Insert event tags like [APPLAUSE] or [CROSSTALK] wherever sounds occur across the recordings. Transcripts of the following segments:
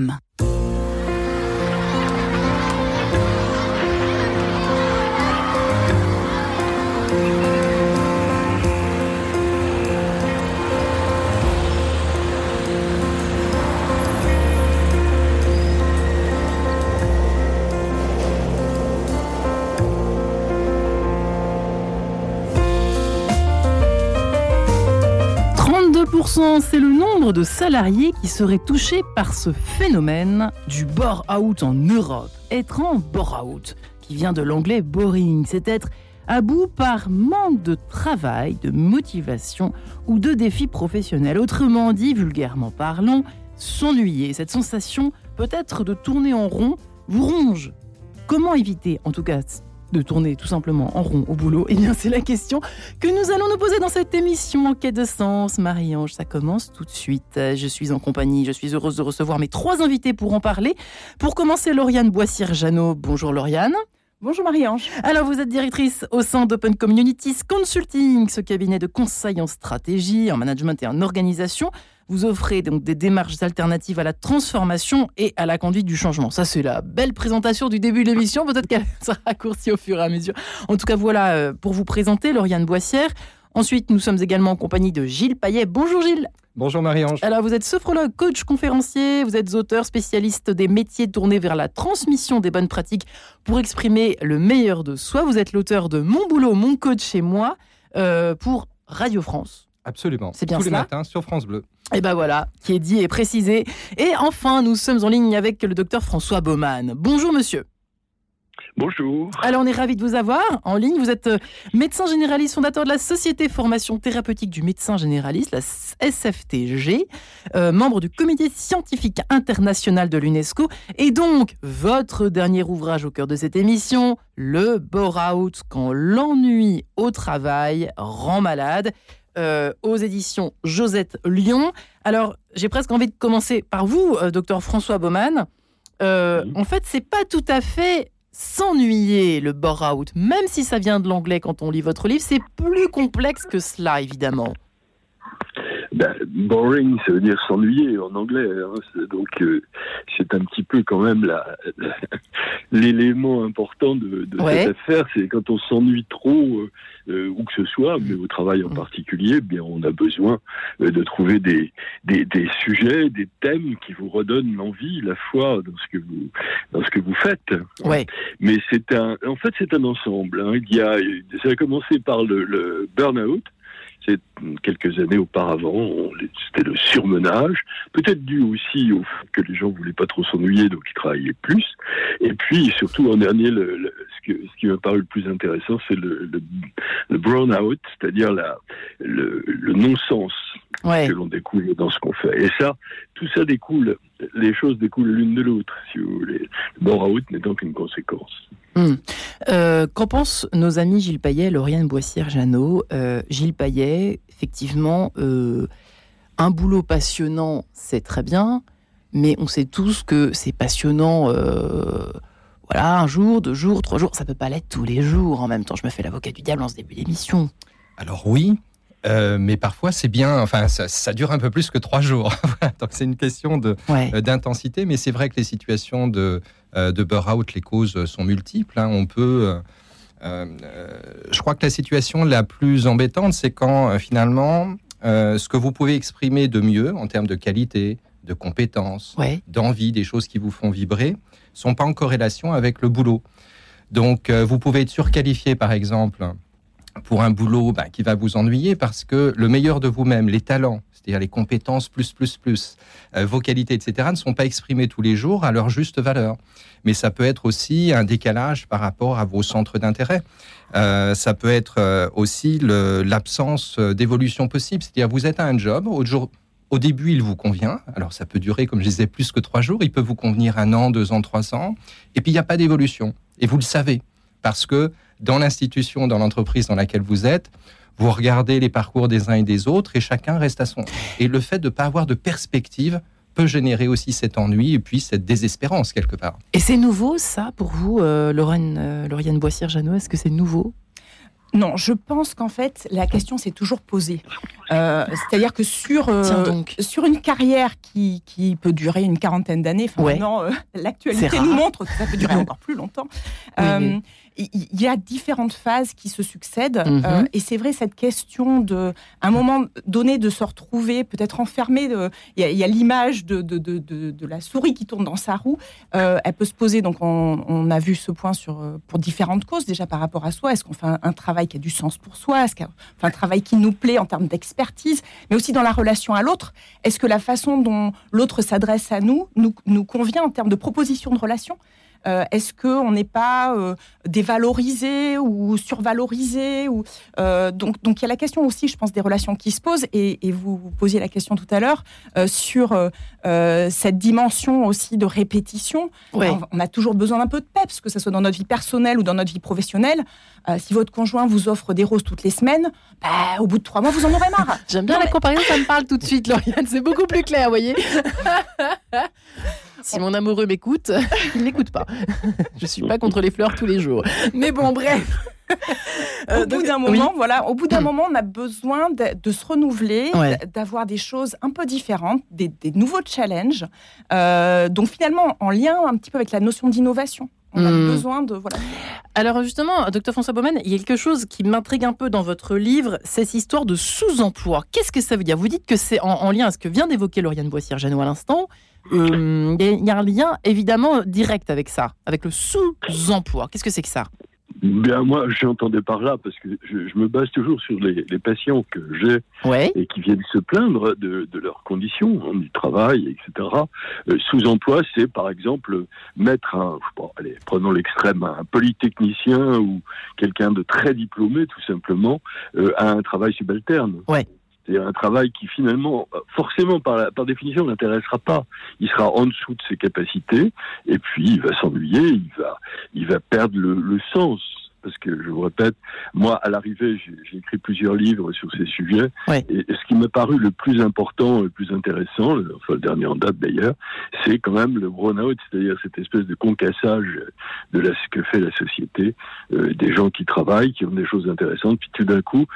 嗯。C'est le nombre de salariés qui seraient touchés par ce phénomène du bore-out en Europe. Être en bore-out, qui vient de l'anglais boring, c'est être à bout par manque de travail, de motivation ou de défis professionnels. Autrement dit, vulgairement parlant, s'ennuyer. Cette sensation peut-être de tourner en rond vous ronge. Comment éviter, en tout cas de tourner tout simplement en rond au boulot Eh bien, c'est la question que nous allons nous poser dans cette émission en quête de sens. Marie-Ange, ça commence tout de suite. Je suis en compagnie, je suis heureuse de recevoir mes trois invités pour en parler. Pour commencer, Lauriane Boissière-Jeannot. Bonjour Lauriane. Bonjour Marie-Ange. Alors vous êtes directrice au sein d'Open Communities Consulting, ce cabinet de conseil en stratégie, en management et en organisation. Vous offrez donc des démarches alternatives à la transformation et à la conduite du changement. Ça, c'est la belle présentation du début de l'émission. Peut-être qu'elle [LAUGHS] sera raccourcie au fur et à mesure. En tout cas, voilà euh, pour vous présenter Lauriane Boissière. Ensuite, nous sommes également en compagnie de Gilles Payet. Bonjour Gilles. Bonjour Marie-Ange. Alors, vous êtes sophrologue, coach, conférencier, vous êtes auteur, spécialiste des métiers tournés vers la transmission des bonnes pratiques pour exprimer le meilleur de soi. Vous êtes l'auteur de Mon boulot, mon coach chez moi euh, pour Radio France. Absolument. C'est bien Tous les matins sur France Bleu. Et ben voilà, qui est dit et précisé. Et enfin, nous sommes en ligne avec le docteur François Baumann. Bonjour monsieur. Bonjour. Alors on est ravi de vous avoir en ligne. Vous êtes euh, médecin généraliste, fondateur de la Société Formation Thérapeutique du Médecin Généraliste, la SFTG, euh, membre du Comité Scientifique International de l'UNESCO. Et donc, votre dernier ouvrage au cœur de cette émission, Le Bore-out, quand l'ennui au travail rend malade. Euh, aux éditions Josette Lyon. Alors, j'ai presque envie de commencer par vous, euh, docteur François Baumann. Euh, En fait, c'est pas tout à fait s'ennuyer le bore-out, même si ça vient de l'anglais quand on lit votre livre, c'est plus complexe que cela, évidemment. Ben, boring, ça veut dire s'ennuyer en anglais. Hein. Donc, euh, c'est un petit peu quand même [LAUGHS] l'élément important de, de cette affaire. C'est quand on s'ennuie trop, euh, euh, où que ce soit, mais au travail en mm. particulier, eh bien, on a besoin de trouver des, des, des, sujets, des thèmes qui vous redonnent l'envie, la foi dans ce que vous, dans ce que vous faites. Ouais. Mais c'est un, en fait, c'est un ensemble. Hein. Il y a, ça a commencé par le, le burn-out quelques années auparavant, c'était le surmenage, peut-être dû aussi au fait que les gens voulaient pas trop s'ennuyer, donc ils travaillaient plus. Et puis surtout en dernier, le, ce, qui m'a paru le plus intéressant, c'est le, le, brown out, c'est-à-dire le, non-sens que l'on découle dans ce qu'on fait. Et ça, tout ça découle, les choses découlent l'une de l'autre, si vous voulez. Le brown out n'étant qu'une conséquence. Hmm. Euh, qu'en pensent nos amis Gilles Payet, Lauriane Boissière-Jeannot? Euh, Gilles Payet, effectivement, euh, un boulot passionnant, c'est très bien, mais on sait tous que c'est passionnant, voilà, un jour, deux jours, trois jours, ça peut pas l'être tous les jours. En même temps, je me fais l'avocat du diable en ce début d'émission. Alors oui, mais parfois c'est bien, enfin ça, dure un peu plus que trois jours. [LAUGHS] Donc c'est une question d'intensité, mais c'est vrai que les situations de euh, de burn-out, les causes sont multiples. Hein. On peut. Euh, euh, je crois que la situation la plus embêtante, c'est quand finalement ce que vous pouvez exprimer de mieux en termes de qualité, de compétences, d'envie, des choses qui vous font vibrer, sont pas en corrélation avec le boulot. Donc, vous pouvez être surqualifié, par exemple, pour un boulot bah, qui va vous ennuyer parce que le meilleur de vous-même, les talents, c'est-à-dire les compétences plus, plus, plus, euh, vos qualités, etc., ne sont pas exprimées tous les jours à leur juste valeur. Mais ça peut être aussi un décalage par rapport à vos centres d'intérêt. Euh, ça peut être euh, aussi l'absence d'évolution possible. C'est-à-dire, vous êtes à un job, au, jour, au début, il vous convient. Alors, ça peut durer, comme je disais, plus que trois jours. Il peut vous convenir un an, deux ans, trois ans. Et puis, il n'y a pas d'évolution. Et vous le savez. Parce que dans l'institution, dans l'entreprise dans laquelle vous êtes, vous regardez les parcours des uns et des autres et chacun reste à son. Et le fait de ne pas avoir de perspective peut générer aussi cet ennui et puis cette désespérance quelque part. Et c'est nouveau ça pour vous, euh, euh, Lauriane Boissière-Jeannot Est-ce que c'est nouveau? Non, je pense qu'en fait, la question s'est toujours posée. Euh, c'est-à-dire que sur, euh, sur une carrière qui, qui, peut durer une quarantaine d'années, maintenant, euh, [LAUGHS] l'actualité nous montre que ça peut durer [LAUGHS] encore plus longtemps il y a différentes phases qui se succèdent. Mhm. Et c'est vrai, cette question de, un moment donné, de se retrouver peut-être enfermé. Il y a, l'image de, de, de, la souris qui tourne dans sa roue. Elle peut se poser. Donc, on, a vu ce point sur, pour différentes causes, déjà par rapport à soi. Est-ce qu'on fait un, travail qui a du sens pour soi un travail qui nous plaît en termes d'expertise Mais aussi dans la relation à l'autre. Est-ce que la façon dont l'autre s'adresse à nous, nous nous convient en termes de proposition de relation? Euh, est-ce qu'on n'est pas euh, dévalorisé ou survalorisé ou, euh, donc, donc il y a la question aussi, je pense, des relations qui se posent. Et, vous, vous, posiez la question tout à l'heure sur cette dimension aussi de répétition. On, a toujours besoin d'un peu de peps, que ce soit dans notre vie personnelle ou dans notre vie professionnelle. si votre conjoint vous offre des roses toutes les semaines, bah, au bout de trois mois, vous en aurez marre. [LAUGHS] J'aime bien la comparaison, ça me parle tout de suite, Lauriane. C'est beaucoup plus clair, vous voyez. [LAUGHS] Si mon amoureux m'écoute, [LAUGHS] il n'écoute pas. Je suis pas contre les fleurs tous les jours. Mais bon, bref. [LAUGHS] au bout d'un moment, voilà, au bout d'un moment, on a besoin de, se renouveler, d'avoir des choses un peu différentes, des, nouveaux challenges. Euh, donc finalement, en lien un petit peu avec la notion d'innovation. On a hmm. besoin de voilà. Alors justement, docteur François Baumann, il y a quelque chose qui m'intrigue un peu dans votre livre, c'est cette histoire de sous-emploi. Qu'est-ce que ça veut dire? Vous dites que c'est en, lien à ce que vient d'évoquer Lauriane Boissière-Jeannot à l'instant, euh, il y a un lien évidemment direct avec ça, avec le sous-emploi. Qu'est-ce que c'est que ça? Bien, moi, j'entendais par là, parce que je, me base toujours sur les, patients que j'ai et qui viennent se plaindre de, leurs conditions, hein, du travail, etc. Euh, sous-emploi, c'est par exemple mettre un, allez, prenons l'extrême, un polytechnicien ou quelqu'un de très diplômé, tout simplement, euh, à un travail subalterne. Ouais. C'est un travail qui finalement, forcément par, par définition, n'intéressera pas. Il sera en dessous de ses capacités et puis il va s'ennuyer, il va, il va perdre le sens parce que je vous répète, moi, à l'arrivée, j'ai écrit plusieurs livres sur ces sujets, et, ce qui m'a paru le plus important, le plus intéressant, le, enfin le dernier en date d'ailleurs, c'est quand même le burn-out, c'est-à-dire cette espèce de concassage de la, ce que fait la société, euh, des gens qui travaillent, qui ont des choses intéressantes, puis tout d'un coup,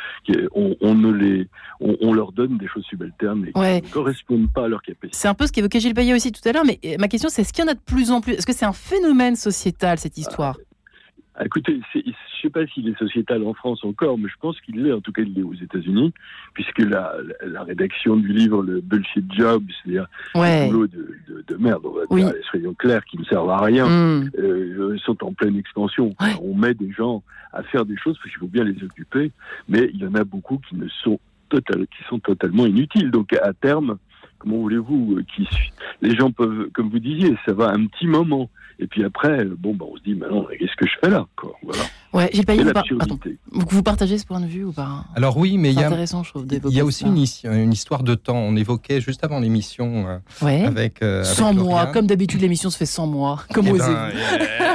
on, on, ne les, on, leur donne des choses subalternes et qui ne correspondent pas à leur capacité. C'est un peu ce qu'évoquait Gilles Payet aussi tout à l'heure, mais ma question c'est est-ce qu'il y en a de plus en plus? Est-ce que c'est un phénomène sociétal cette histoire? Ah, écoutez, je ne sais pas s'il est sociétal en France encore, mais je pense qu'il l'est. En tout cas, il l'est aux États-Unis, puisque la, la, rédaction du livre, le bullshit job, c'est-à-dire le boulot de, de, de, merde, on va dire, soyons clairs, qui ne servent à rien, mm. euh, sont en pleine expansion. On met des gens à faire des choses parce qu'il faut bien les occuper, mais il y en a beaucoup qui ne sont total, qui sont totalement inutiles. Donc à terme, comment voulez-vous, euh, qui, les gens peuvent, comme vous disiez, ça va un petit moment. Et puis après, bon, bah, on se dit, maintenant, qu'est-ce que je fais là quoi voilà. Ouais, j'ai pas vous, vous partagez ce point de vue ou pas? Alors oui, mais il y a, il y a aussi une, histoire de temps. On évoquait juste avant l'émission euh, avec, 100 euh, mois. Comme d'habitude, l'émission se fait 100 mois. Comme eh ben,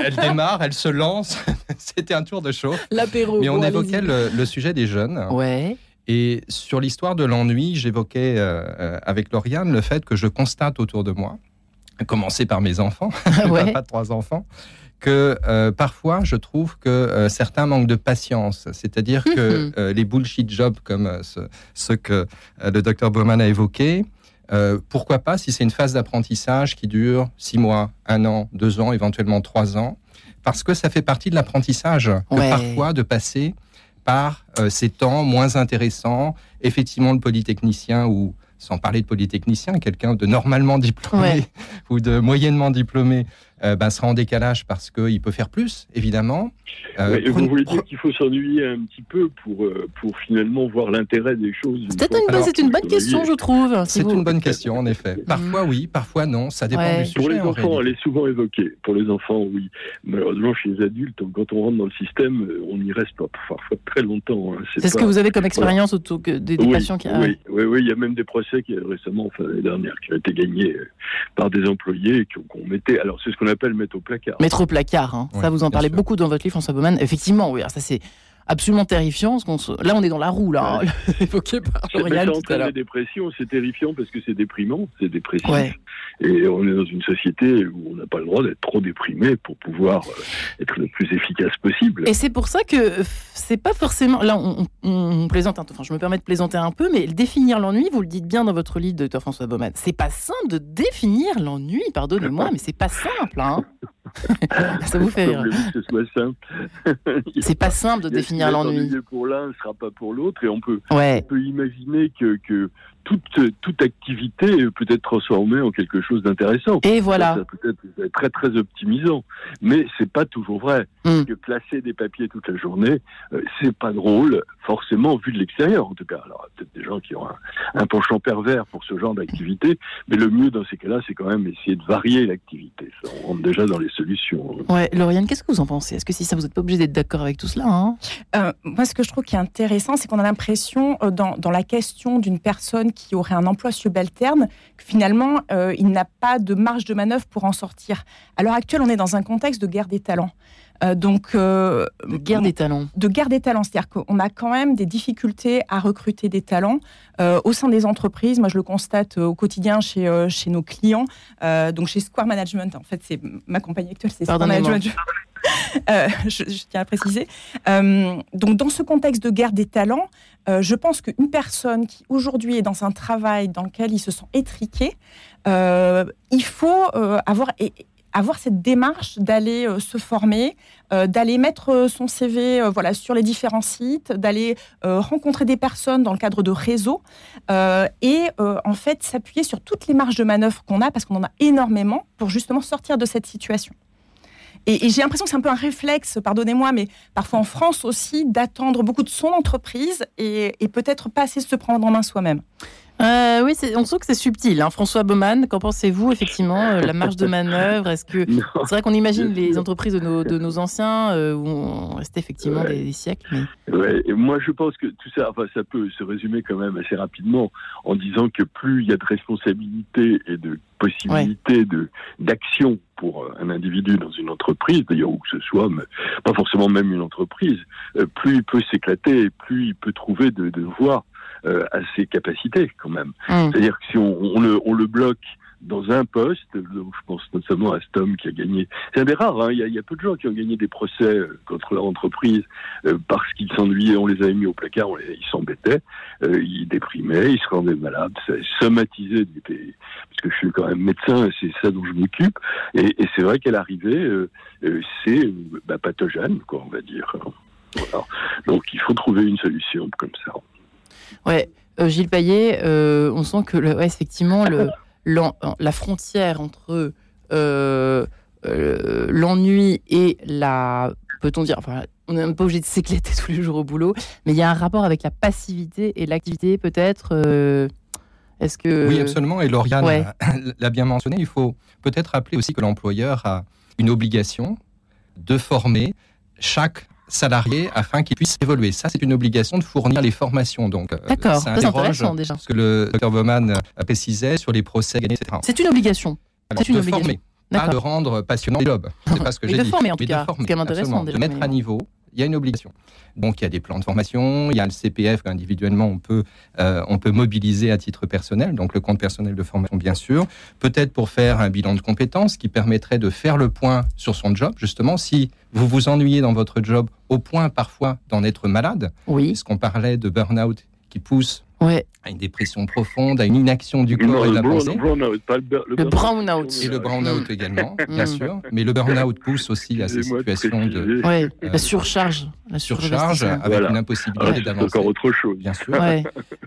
Elle démarre, elle se lance. [LAUGHS] C'était un tour de chauffe. L'apéro. Mais on évoquait le, sujet des jeunes. Ouais. Et sur l'histoire de l'ennui, j'évoquais euh, avec Lauriane le fait que je constate autour de moi commencer par mes enfants, [LAUGHS] ouais. pas de trois enfants, que euh, parfois je trouve que euh, certains manquent de patience. C'est-à-dire que mhm. euh, les bullshit jobs comme ce, que le docteur Bowman a évoqué, pourquoi pas si c'est une phase d'apprentissage qui dure six mois, un an, deux ans, éventuellement trois ans, parce que ça fait partie de l'apprentissage que parfois de passer par ces temps moins intéressants, effectivement le polytechnicien ou sans parler de polytechnicien, quelqu'un de normalement diplômé [LAUGHS] ou de moyennement diplômé euh, ben, sera en décalage parce qu'il peut faire plus, évidemment. Euh, vous voulez dire qu'il faut s'ennuyer un petit peu pour, euh, pour finalement voir l'intérêt des choses C'est une, une bonne question, je trouve. c'est une bonne question, en effet. Parfois oui, parfois non, ça dépend du sujet. Pour les enfants, elle est souvent évoquée. Pour les enfants, oui. Malheureusement, chez les adultes, quand on rentre dans le système, on n'y reste pas parfois très longtemps. Hein. C'est ce que vous avez comme expérience autour des, patients qui oui, oui, oui, il y a même des procès qui récemment, enfin l'année dernière, qui ont été gagnés par des employés qu'on mettait. Alors c'est ce qu'on appelle mettre au placard. Mettre au placard, hein. ça vous en parlez beaucoup dans votre livre, François Baumann. Effectivement, oui, ça c'est absolument terrifiant. Là, on est dans la roue, là, [LAUGHS] évoqué par Lauriane tout à l'heure. La dépression, c'est terrifiant parce que c'est déprimant, c'est dépressif. Et on est dans une société où on n'a pas le droit d'être trop déprimé pour pouvoir euh, être le plus efficace possible. Et c'est pour ça que c'est pas forcément. Là, on, plaisante, enfin, je me permets de plaisanter un peu, mais définir l'ennui, vous le dites bien dans votre livre, docteur François Baumann, c'est pas simple de définir l'ennui, pardonnez-moi, mais c'est pas simple, hein. [LAUGHS] ça vous fait rire. Que ce soit simple. [LAUGHS] c'est pas simple de définir l'ennui. Pour l'un, ne sera pas pour l'autre, et on peut, on peut imaginer que, que toute, toute activité peut être transformée en quelque chose d'intéressant. Et voilà. Ça, peut être très très optimisant, mais c'est pas toujours vrai. Que classer des papiers toute la journée, euh, c'est pas drôle, forcément vu de l'extérieur en tout cas. Alors peut-être des gens qui ont un, penchant pervers pour ce genre d'activité, mais le mieux dans ces cas-là, c'est quand même essayer de varier l'activité. on rentre déjà dans les solutions. Ouais, Lauriane, qu'est-ce que vous en pensez? Est-ce que si ça vous n'êtes pas obligé d'être d'accord avec tout cela hein? Euh, Moi, ce que je trouve qui est intéressant, c'est qu'on a l'impression euh, dans, dans la question d'une personne qui aurait un emploi subalterne, que finalement, euh, il n'a pas de marge de manœuvre pour en sortir. À l'heure actuelle, on est dans un contexte de guerre des talents. Euh, donc, euh, de guerre des talents. De guerre des talents, c'est-à-dire qu'on a quand même des difficultés à recruter des talents au sein des entreprises. Moi, je le constate au quotidien chez, chez nos clients, donc chez Square Management. En fait, c'est ma compagnie actuelle, c'est Square Management. [LAUGHS] je, tiens à préciser. donc, dans ce contexte de guerre des talents, euh, je pense qu'une personne qui aujourd'hui est dans un travail dans lequel il se sent étriqué, euh, il faut euh, avoir, avoir cette démarche d'aller se former, d'aller mettre son CV voilà, sur les différents sites, d'aller rencontrer des personnes dans le cadre de réseaux et en fait s'appuyer sur toutes les marges de manœuvre qu'on a parce qu'on en a énormément pour justement sortir de cette situation. Et, j'ai l'impression que c'est un peu un réflexe, pardonnez-moi, mais parfois en France aussi, d'attendre beaucoup de son entreprise et, peut-être pas assez se prendre en main soi-même. Euh, oui, on sent que c'est subtil. Hein. François Baumann, qu'en pensez-vous effectivement euh, La marge de [LAUGHS] manœuvre, est-ce que c'est vrai qu'on imagine les entreprises de nos, de nos anciens euh, où on restait effectivement des, siècles. Ouais, et moi je pense que tout ça, enfin, ça peut se résumer quand même assez rapidement en disant que plus il y a de responsabilités et de possibilités de d'action pour euh, un individu dans une entreprise, d'ailleurs où que ce soit, mais pas forcément même une entreprise, plus il peut s'éclater et plus il peut trouver de, de voies euh, à ses capacités quand même. Mm. C'est-à-dire que si on, on, le, on le bloque dans un poste, je pense notamment à cet homme qui a gagné. C'est un des rares, hein, il, y a, il, y a, peu de gens qui ont gagné des procès euh, contre leur entreprise euh, parce qu'ils s'ennuyaient, on les avait mis au placard, on ils s'embêtaient, euh, ils déprimaient, ils se rendaient malades, ça somatisait, parce que je suis quand même médecin, c'est ça dont je m'occupe, et, et c'est vrai qu'à l'arrivée, c'est bah, pathogène, quoi, on va dire. Voilà. Donc il faut trouver une solution comme ça. Ouais, euh, Gilles Payet, euh, on sent que, le, effectivement, le, [LAUGHS] la frontière entre euh, l'ennui et la. Peut-on dire. Enfin, on n'est même pas obligé de s'éclater [LAUGHS] tous les jours au boulot, mais il y a un rapport avec la passivité et l'activité, peut-être. Est-ce que. Oui, absolument. Et Lauriane [LAUGHS] l'a bien mentionné. Il faut peut-être rappeler aussi que l'employeur a une obligation de former chaque salariés afin qu'ils puissent évoluer. Ça, c'est une obligation de fournir les formations. Donc, euh, D'accord, c'est intéressant déjà. Ce que le docteur Baumann précisait sur les procès gagnés, etc. C'est une obligation. C'est une obligation. former, pas de rendre passionnant les jobs. C'est pas ce que [LAUGHS] j'ai dit. De former en tout cas. C'est quand même intéressant. De mettre à niveau il y a une obligation. Donc il y a des plans de formation, il y a le CPF qu'individuellement on peut, euh, on peut mobiliser à titre personnel, donc le compte personnel de formation bien sûr, peut-être pour faire un bilan de compétences qui permettrait de faire le point sur son job, justement, si vous vous ennuyez dans votre job au point parfois d'en être malade, oui. puisqu'on parlait de burn-out qui pousse ouais. à une dépression profonde, à une inaction du corps et de la pensée. Le brown-out. Et le brown-out également, bien mm. sûr. Mais le burn-out pousse aussi à ces situations de... Euh, la surcharge. La surcharge avec une impossibilité d'avancer. C'est encore autre chose. Bien sûr.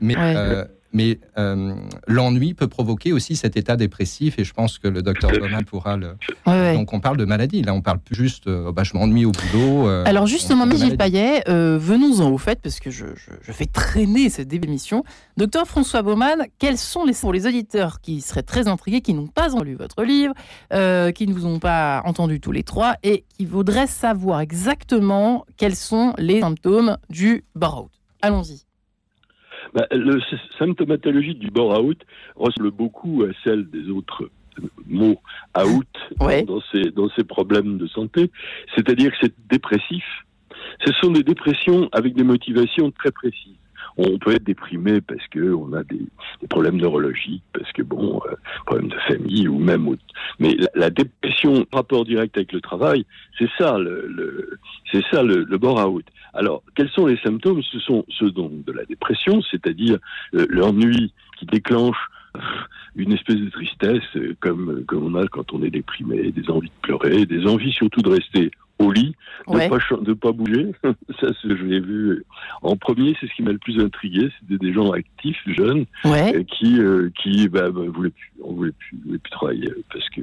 Mais euh, mais euh, l'ennui peut provoquer aussi cet état dépressif, et je pense que le docteur Baumann pourra le. Donc on parle de maladie, là on parle plus juste, euh, bah, je m'ennuie au boulot. Euh, Alors justement, Gilles Payet, venons-en au fait, parce que je, fais traîner cette émission. Docteur François Baumann, quels sont les pour les auditeurs qui seraient très intrigués, qui n'ont pas lu votre livre, qui ne vous ont pas entendu tous les trois, et qui voudraient savoir exactement quels sont les symptômes du burn-out? Allons-y. Bah, le symptomatologie du bore-out ressemble beaucoup à celle des autres mots out dans, ces, dans ces problèmes de santé. C'est-à-dire que c'est dépressif, Ce sont des dépressions avec des motivations très précises. On peut être déprimé parce que on a des, problèmes neurologiques, parce que bon, euh, problèmes de famille ou même autre. Mais la, dépression, rapport direct avec le travail, c'est ça le, c'est ça le, le bore-out. Alors, quels sont les symptômes? Ce sont ceux donc de la dépression, c'est-à-dire euh, l'ennui qui déclenche une espèce de tristesse euh, comme, comme on a quand on est déprimé, des envies de pleurer, des envies surtout de rester au lit, de ne pas, pas bouger. [LAUGHS] Ça, je l'ai vu en premier, c'est ce qui m'a le plus intrigué. C'était des gens actifs, jeunes, euh, qui, euh, qui bah, bah, voulaient plus, on voulait plus, voulaient plus travailler parce que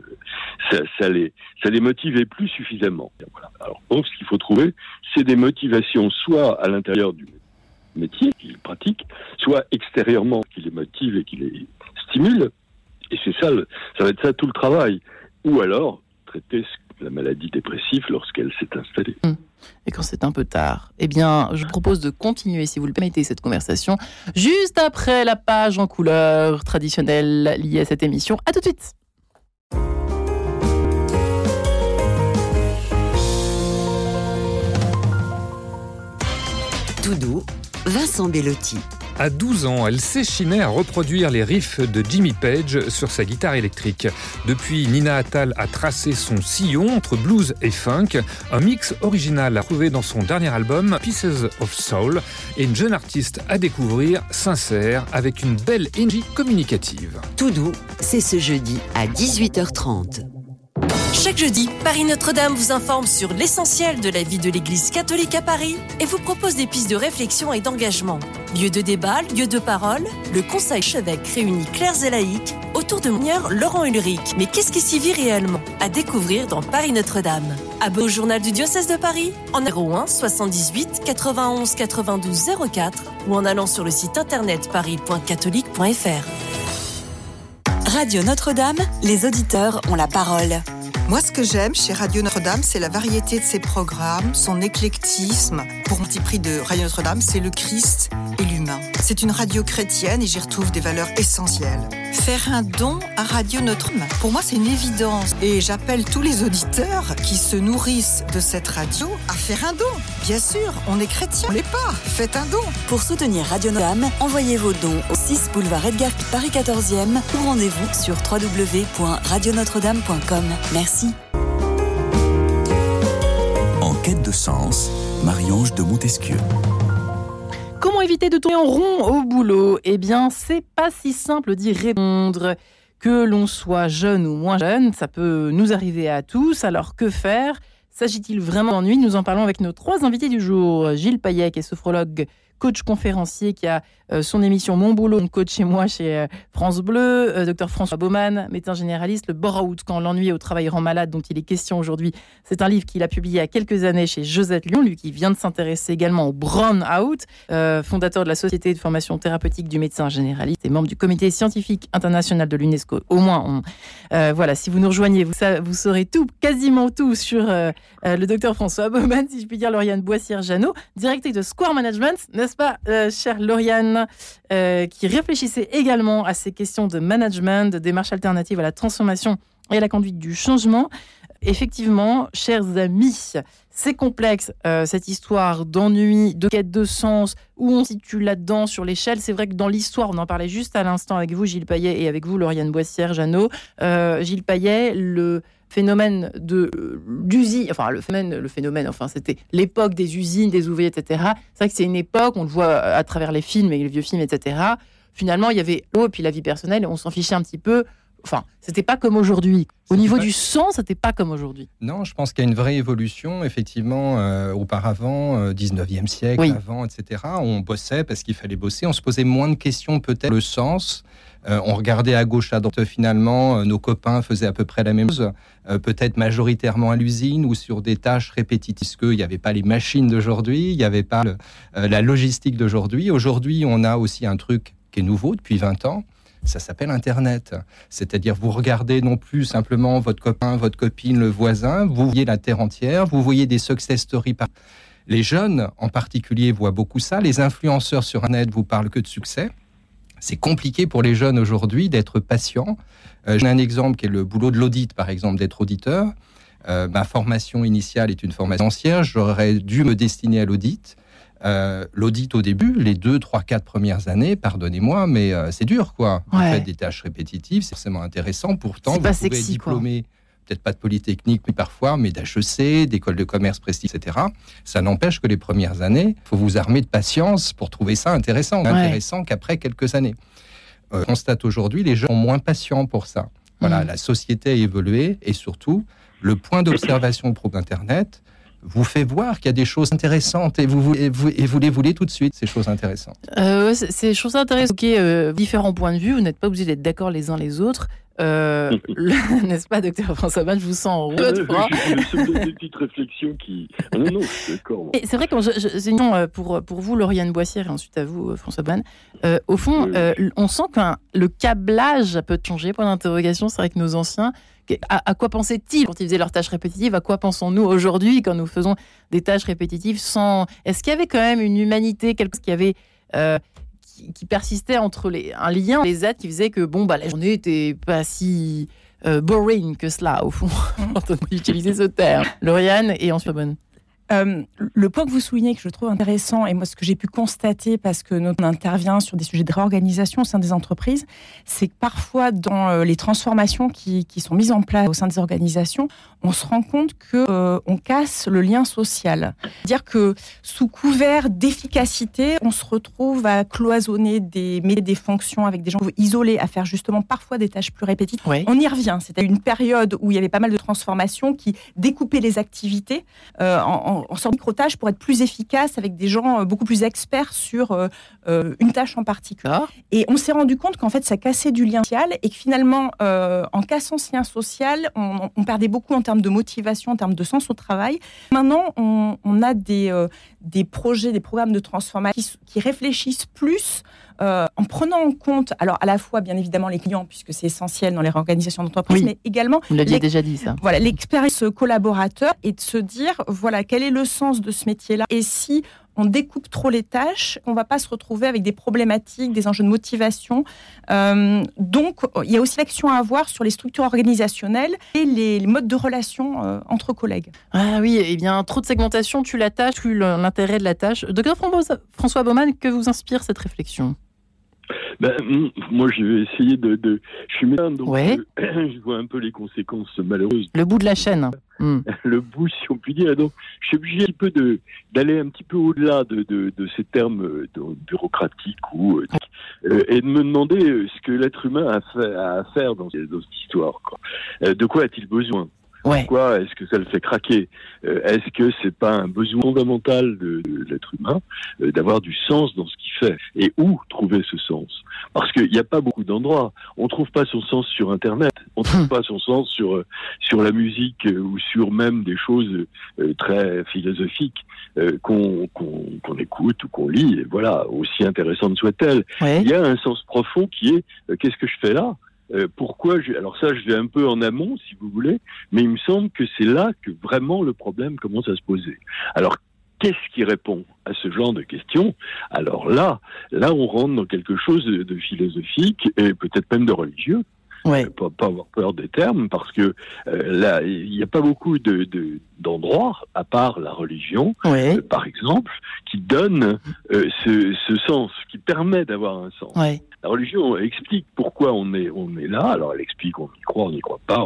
ça, ça les, ça les motivait plus suffisamment. Voilà. Alors, donc, ce qu'il faut trouver, c'est des motivations soit à l'intérieur du métier qu'ils pratiquent, soit extérieurement qui les motive et qui les stimule. Et c'est ça, ça va être ça tout le travail. Ou alors traiter la maladie dépressive lorsqu'elle s'est installée. Hum. Et quand c'est un peu tard, eh bien, je vous propose de continuer, si vous le permettez, cette conversation juste après la page en couleur traditionnelle liée à cette émission. À tout de suite. Tout doux, Vincent Bellotti. À 12 ans, elle s'échinait à reproduire les riffs de Jimmy Page sur sa guitare électrique. Depuis, Nina Attal a tracé son sillon entre blues et funk, un mix original à trouver dans son dernier album Pieces of Soul et une jeune artiste à découvrir, sincère, avec une belle énergie communicative. Tout doux, c'est ce jeudi à 18h30. Chaque jeudi, Paris Notre-Dame vous informe sur l'essentiel de la vie de l'Église catholique à Paris et vous propose des pistes de réflexion et d'engagement. Lieu de débat, lieu de parole, le Conseil Chevêque réunit clercs et laïcs autour de Monseigneur Laurent Ulrich. Mais qu'est-ce qui s'y vit réellement À découvrir dans Paris Notre-Dame? Abonne au journal du diocèse de Paris en 01 78 91 92 04 ou en allant sur le site internet paris.catholique.fr. Radio Notre-Dame, les auditeurs ont la parole. Moi, ce que j'aime chez Radio Notre-Dame, c'est la variété de ses programmes, son éclectisme. Pour mon petit prix de Radio Notre-Dame, c'est le Christ et l'humain. C'est une radio chrétienne et j'y retrouve des valeurs essentielles. Faire un don à Radio Notre-Dame, pour moi, c'est une évidence. Et j'appelle tous les auditeurs qui se nourrissent de cette radio à faire un don. Bien sûr, on est chrétien, on l'est pas. Faites un don. Pour soutenir Radio Notre-Dame, envoyez vos dons au 6 boulevard Edgar Paris 14e ou rendez-vous sur www.radionotre-dame.com. Merci. En quête de sens, Marie-Ange de Montesquieu. Comment éviter de tourner en rond au boulot? Eh bien, c'est pas si simple d'y répondre. Que l'on soit jeune ou moins jeune, ça peut nous arriver à tous. Alors que faire? S'agit-il vraiment d'ennui? Nous en parlons avec nos trois invités du jour. Gilles Payet, qui est sophrologue coach conférencier qui a euh, son émission Mon Boulot, mon coach chez moi chez euh, France Bleu, euh, docteur François Baumann, médecin généraliste, le bore-out quand l'ennui au travail rend malade dont il est question aujourd'hui. C'est un livre qu'il a publié il y a quelques années chez Josette Lyon, lui qui vient de s'intéresser également au brown-out, fondateur de la Société de formation thérapeutique du médecin généraliste et membre du comité scientifique international de l'UNESCO. Au moins, voilà, si vous nous rejoignez, vous saurez tout, quasiment tout sur le docteur François Baumann, si je puis dire, Lauriane Boissière-Janot, directrice de Square Management, n'est-ce pas, euh, chère Lauriane, euh, qui réfléchissait également à ces questions de management, de démarche alternative à la transformation et à la conduite du changement. Effectivement, chers amis, c'est complexe, euh, cette histoire d'ennui, de quête de sens, où on situe là-dedans sur l'échelle. C'est vrai que dans l'histoire, on en parlait juste à l'instant avec vous, Gilles Payet, et avec vous, Lauriane Boissière, Jeannot. Gilles Payet, le, phénomène de d'usine, enfin le phénomène, le phénomène, enfin c'était l'époque des usines, des ouvriers, etc. C'est vrai que c'est une époque, on le voit à travers les films et les vieux films, etc. Finalement, il y avait l'eau et puis la vie personnelle, on s'en fichait un petit peu. Enfin, c'était pas comme aujourd'hui. Au niveau du sang, c'était pas comme aujourd'hui. Non, je pense qu'il y a une vraie évolution. Effectivement, euh, auparavant, 19e euh, siècle, avant, etc., on bossait parce qu'il fallait bosser. On se posait moins de questions, peut-être, le sens. Euh, on regardait à gauche, à droite. Finalement, nos copains faisaient à peu près la même chose. peut-être majoritairement à l'usine ou sur des tâches répétitives. Il n'y avait pas les machines d'aujourd'hui, il n'y avait pas la logistique d'aujourd'hui. Aujourd'hui, on a aussi un truc qui est nouveau depuis 20 ans ça s'appelle Internet. C'est-à-dire, vous regardez non plus simplement votre copain, votre copine, le voisin, vous voyez la terre entière, vous voyez des success stories. Par... Les jeunes, en particulier, voient beaucoup ça. Les influenceurs sur Internet vous parlent que de succès. C'est compliqué pour les jeunes aujourd'hui d'être patients. Euh, J'ai un exemple qui est le boulot de l'audit, par exemple, d'être auditeur. ma formation initiale est une formation ancienne, j'aurais dû me destiner à l'audit. l'audit au début, les deux, trois, quatre premières années, pardonnez-moi, mais c'est dur, quoi. Vous faites des tâches répétitives, c'est forcément intéressant. Pourtant, vous pas pouvez sexy, diplômer peut-être pas de Polytechnique, mais parfois, mais d'HEC, d'école de commerce prestige, etc. Ça n'empêche que les premières années, il faut vous armer de patience pour trouver ça intéressant, intéressant qu'après quelques années. Euh, on constate aujourd'hui, les gens sont moins patients pour ça. Voilà, mm. la société a évolué et surtout, le point d'observation pro Internet vous fait voir qu'il y a des choses intéressantes et vous, et vous, et vous les voulez tout de suite, ces choses intéressantes. Euh, ces choses intéressantes, ok, euh, différents points de vue, vous n'êtes pas obligé d'être d'accord les uns les autres. Euh, [LAUGHS] [LAUGHS] n'est-ce pas, docteur François Ban Je vous sens en de froid. des petites réflexions qui. Ah non, non, d'accord. C'est vrai que c'est une euh, pour, pour vous, Lauriane Boissière, et ensuite à vous, euh, François Ban. au fond, on sent que le câblage peut changer, point d'interrogation. C'est vrai que nos anciens. À, quoi pensaient-ils quand ils faisaient leurs tâches répétitives? À quoi pensons-nous aujourd'hui quand nous faisons des tâches répétitives sans. Est-ce qu'il y avait quand même une humanité, quelque chose qui avait qui, persistait entre les, un lien, les aides qui faisait que bon, bah, la journée n'était pas si euh, boring que cela, au fond, quand on utilisait ce terme. Lauriane et ensuite bonne. Euh, le point que vous soulignez, que je trouve intéressant, et moi ce que j'ai pu constater, parce que nous on intervient sur des sujets de réorganisation au sein des entreprises, c'est que parfois dans euh, les transformations qui, qui, sont mises en place au sein des organisations, on se rend compte que euh, on casse le lien social. C'est-à-dire que sous couvert d'efficacité, on se retrouve à cloisonner des, des fonctions avec des gens isolés, à faire justement parfois des tâches plus répétitives. On y revient. C'était une période où il y avait pas mal de transformations qui découpaient les activités en en, sorte micro-tâches pour être plus efficace avec des gens euh, beaucoup plus experts sur euh, euh, une tâche en particulier. Et on s'est rendu compte qu'en fait, ça cassait du lien social et que finalement, en cassant ce lien social, on, perdait beaucoup en termes de motivation, en termes de sens au travail. Maintenant, on, a des, des projets, des programmes de transformation qui réfléchissent plus euh, en prenant en compte, alors à la fois bien évidemment les clients, puisque c'est essentiel dans les réorganisations d'entreprise, mais également. Vous l'aviez déjà dit ça. Voilà, l'expérience collaborateur et de se dire, voilà, quel est le sens de ce métier-là et si on découpe trop les tâches, on va pas se retrouver avec des problématiques, des enjeux de motivation. Euh, donc, il y a aussi l'action à avoir sur les structures organisationnelles et les, modes de relation euh, entre collègues. Ah oui, eh bien, trop de segmentation tue la tâche, tue l'intérêt de la tâche. Docteur François Baumann, que vous inspire cette réflexion? Ben, moi, je vais essayer de. de... Je suis médecin, donc euh, [CLEARS THROAT] je vois un peu les conséquences malheureuses. Le bout de la chaîne. Hmm. [LAUGHS] Le bout, si on peut dire. Donc, je suis obligé un peu de d'aller un petit peu au-delà de, de, de, ces termes euh, bureaucratiques ou euh, et de me demander ce que l'être humain a, fait, à faire dans, dans cette histoire. Quoi. de quoi a-t-il besoin? Pourquoi est-ce que ça le fait craquer? Euh, Est-ce que c'est pas un besoin fondamental de, l'être humain euh, d'avoir du sens dans ce qu'il fait? Et où trouver ce sens? Parce qu'il n'y a pas beaucoup d'endroits. On trouve pas son sens sur Internet. On trouve hmm. pas son sens sur euh, sur la musique ou sur même des choses très philosophiques qu'on qu'on écoute ou qu'on lit. Et voilà, aussi intéressantes soient-elles. Il y a un sens profond qui est qu'est-ce que je fais là? Euh, pourquoi. Alors ça, je vais un peu en amont, si vous voulez, mais il me semble que c'est là que vraiment le problème commence à se poser. Alors qu'est-ce qui répond à ce genre de questions? Alors là, là, on rentre dans quelque chose de, philosophique et peut-être même de religieux. Ouais. Euh, pas, pas, avoir peur des termes, parce que euh, là, il n'y a pas beaucoup de, d'endroits, à part la religion, par exemple, qui donnent ce, ce, sens, qui permet d'avoir un sens. La religion explique pourquoi on est, on est là. Alors elle explique, on y croit, on n'y croit pas.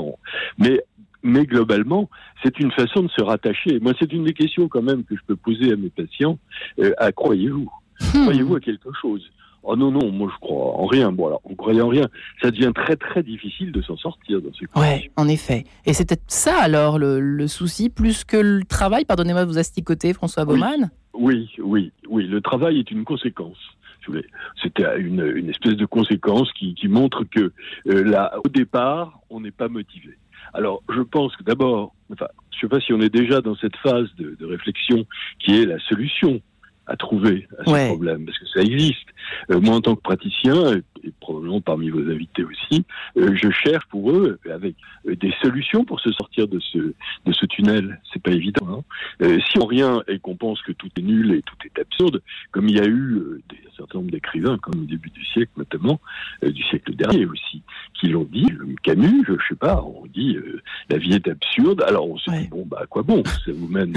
Mais, mais globalement, c'est une façon de se rattacher. Moi, c'est une des questions quand même que je peux poser à mes patients. Euh, à croyez-vous? Hmm. Croyez-vous à quelque chose? Oh non, non, moi je crois en rien. Bon, alors, on croyait en rien. Ça devient très, très difficile de s'en sortir dans ces conditions. Oui, en effet. Et c'est peut-être ça, alors, le, souci, plus que le travail. Pardonnez-moi de vous asticoter, François Baumann. Oui, oui, oui. Le travail est une conséquence. C'était une, une, espèce de conséquence qui, qui montre que euh, là, au départ, on n'est pas motivé. Alors, je pense que d'abord, enfin, je ne sais pas si on est déjà dans cette phase de, de réflexion qui est la solution à trouver à ce problème, parce que ça existe. Euh, moi, en tant que praticien, et, probablement parmi vos invités aussi, euh, je cherche pour eux avec euh, des solutions pour se sortir de ce de ce tunnel. C'est pas évident. Hein. Euh, si on rien et qu'on pense que tout est nul et tout est absurde, comme il y a eu des, un certain nombre d'écrivains, comme au début du siècle notamment, du siècle dernier aussi, qui l'ont dit, Camus, je sais pas, on dit la vie est absurde, alors on se dit bon bah à quoi bon, ça vous mène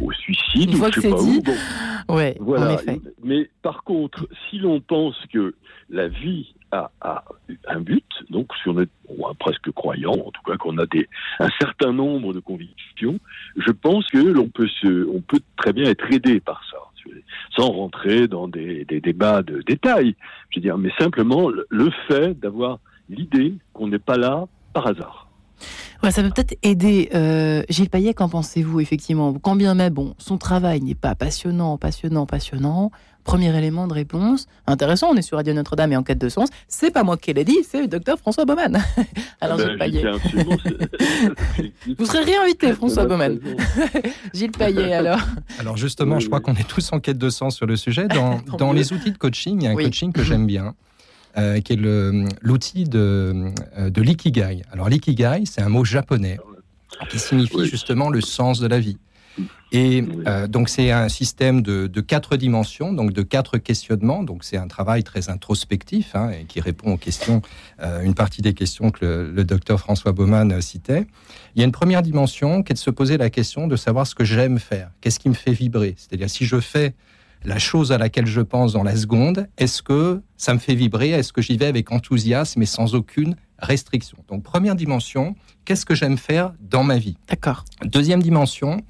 au suicide ou je sais pas où. Bon. Ouais, voilà. Mais par contre, si l'on pense que la vie a, un but, donc si on est presque croyant, en tout cas qu'on a des, un certain nombre de convictions, je pense que l'on peut se, on peut très bien être aidé par ça, sans rentrer dans des, débats de détails. Je veux dire, mais simplement le fait d'avoir l'idée qu'on n'est pas là par hasard. Ouais, ça peut peut-être aider. Euh, Gilles Payet, qu'en pensez-vous, effectivement? Quand bien même, bon, son travail n'est pas passionnant, passionnant, passionnant. Premier élément de réponse. Intéressant, on est sur Radio Notre-Dame et en quête de sens. C'est pas moi qui l'ai dit, c'est le docteur François Baumann. [LAUGHS] Alors, Gilles Payet. [LAUGHS] Vous serez réinvité, François Baumann. [LAUGHS] Gilles Payet, alors. Alors, justement, je crois qu'on est tous en quête de sens sur le sujet. Dans, dans les outils de coaching, il y a un coaching que j'aime bien. Euh, qui est l'outil de, euh, de l'ikigai. Alors l'ikigai, c'est un mot japonais qui signifie justement le sens de la vie. Et euh, donc c'est un système de, de, quatre dimensions, donc de quatre questionnements. Donc c'est un travail très introspectif hein, et qui répond aux questions, une partie des questions que le, le, docteur François Baumann citait. Il y a une première dimension qui est de se poser la question de savoir ce que j'aime faire, qu'est-ce qui me fait vibrer? C'est-à-dire si je fais la chose à laquelle je pense dans la seconde, est-ce que ça me fait vibrer? Est-ce que j'y vais avec enthousiasme et sans aucune restriction? Donc première dimension, qu'est-ce que j'aime faire dans ma vie? D'accord. Deuxième dimension,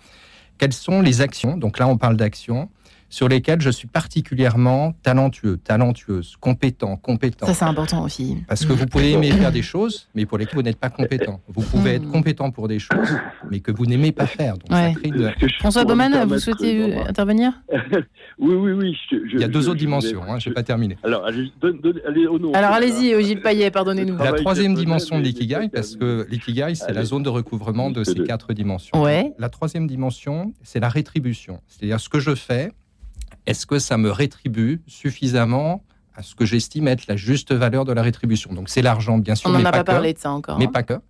quelles sont les actions? Donc là, on parle d'actions sur lesquelles je suis particulièrement talentueux, talentueuse, compétent, compétent. Ça, c'est important aussi. Parce que vous pouvez aimer faire des choses, mais pour lesquelles vous n'êtes pas compétent. Vous pouvez être compétent pour des choses, mais que vous n'aimez pas faire. François Baumann, vous souhaitez intervenir? [LAUGHS] Oui, oui, oui. Il y a deux autres dimensions, hein, je n'ai pas terminé. Alors, allez, Alors allez-y, Gilles Payet, pardonnez-nous. La troisième dimension de l'ikigai, parce que l'ikigai, c'est la zone de recouvrement de ces quatre dimensions. Ouais. La troisième dimension, c'est la rétribution. C'est-à-dire ce que je fais, est-ce que ça me rétribue suffisamment à ce que j'estime être la juste valeur de la rétribution? Donc c'est l'argent, bien sûr. On n'en a pas, parlé de ça encore. Mais hein. pas que.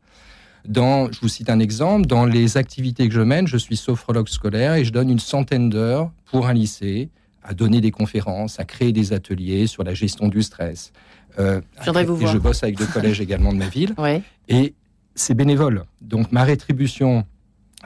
Dans, je vous cite un exemple, dans les activités que je mène, je suis sophrologue scolaire et je donne une centaine d'heures pour un lycée à donner des conférences, à créer des ateliers sur la gestion du stress. Euh, vous et je bosse avec deux collèges également de ma ville. [LAUGHS] Ouais. Et c'est bénévole. Donc ma rétribution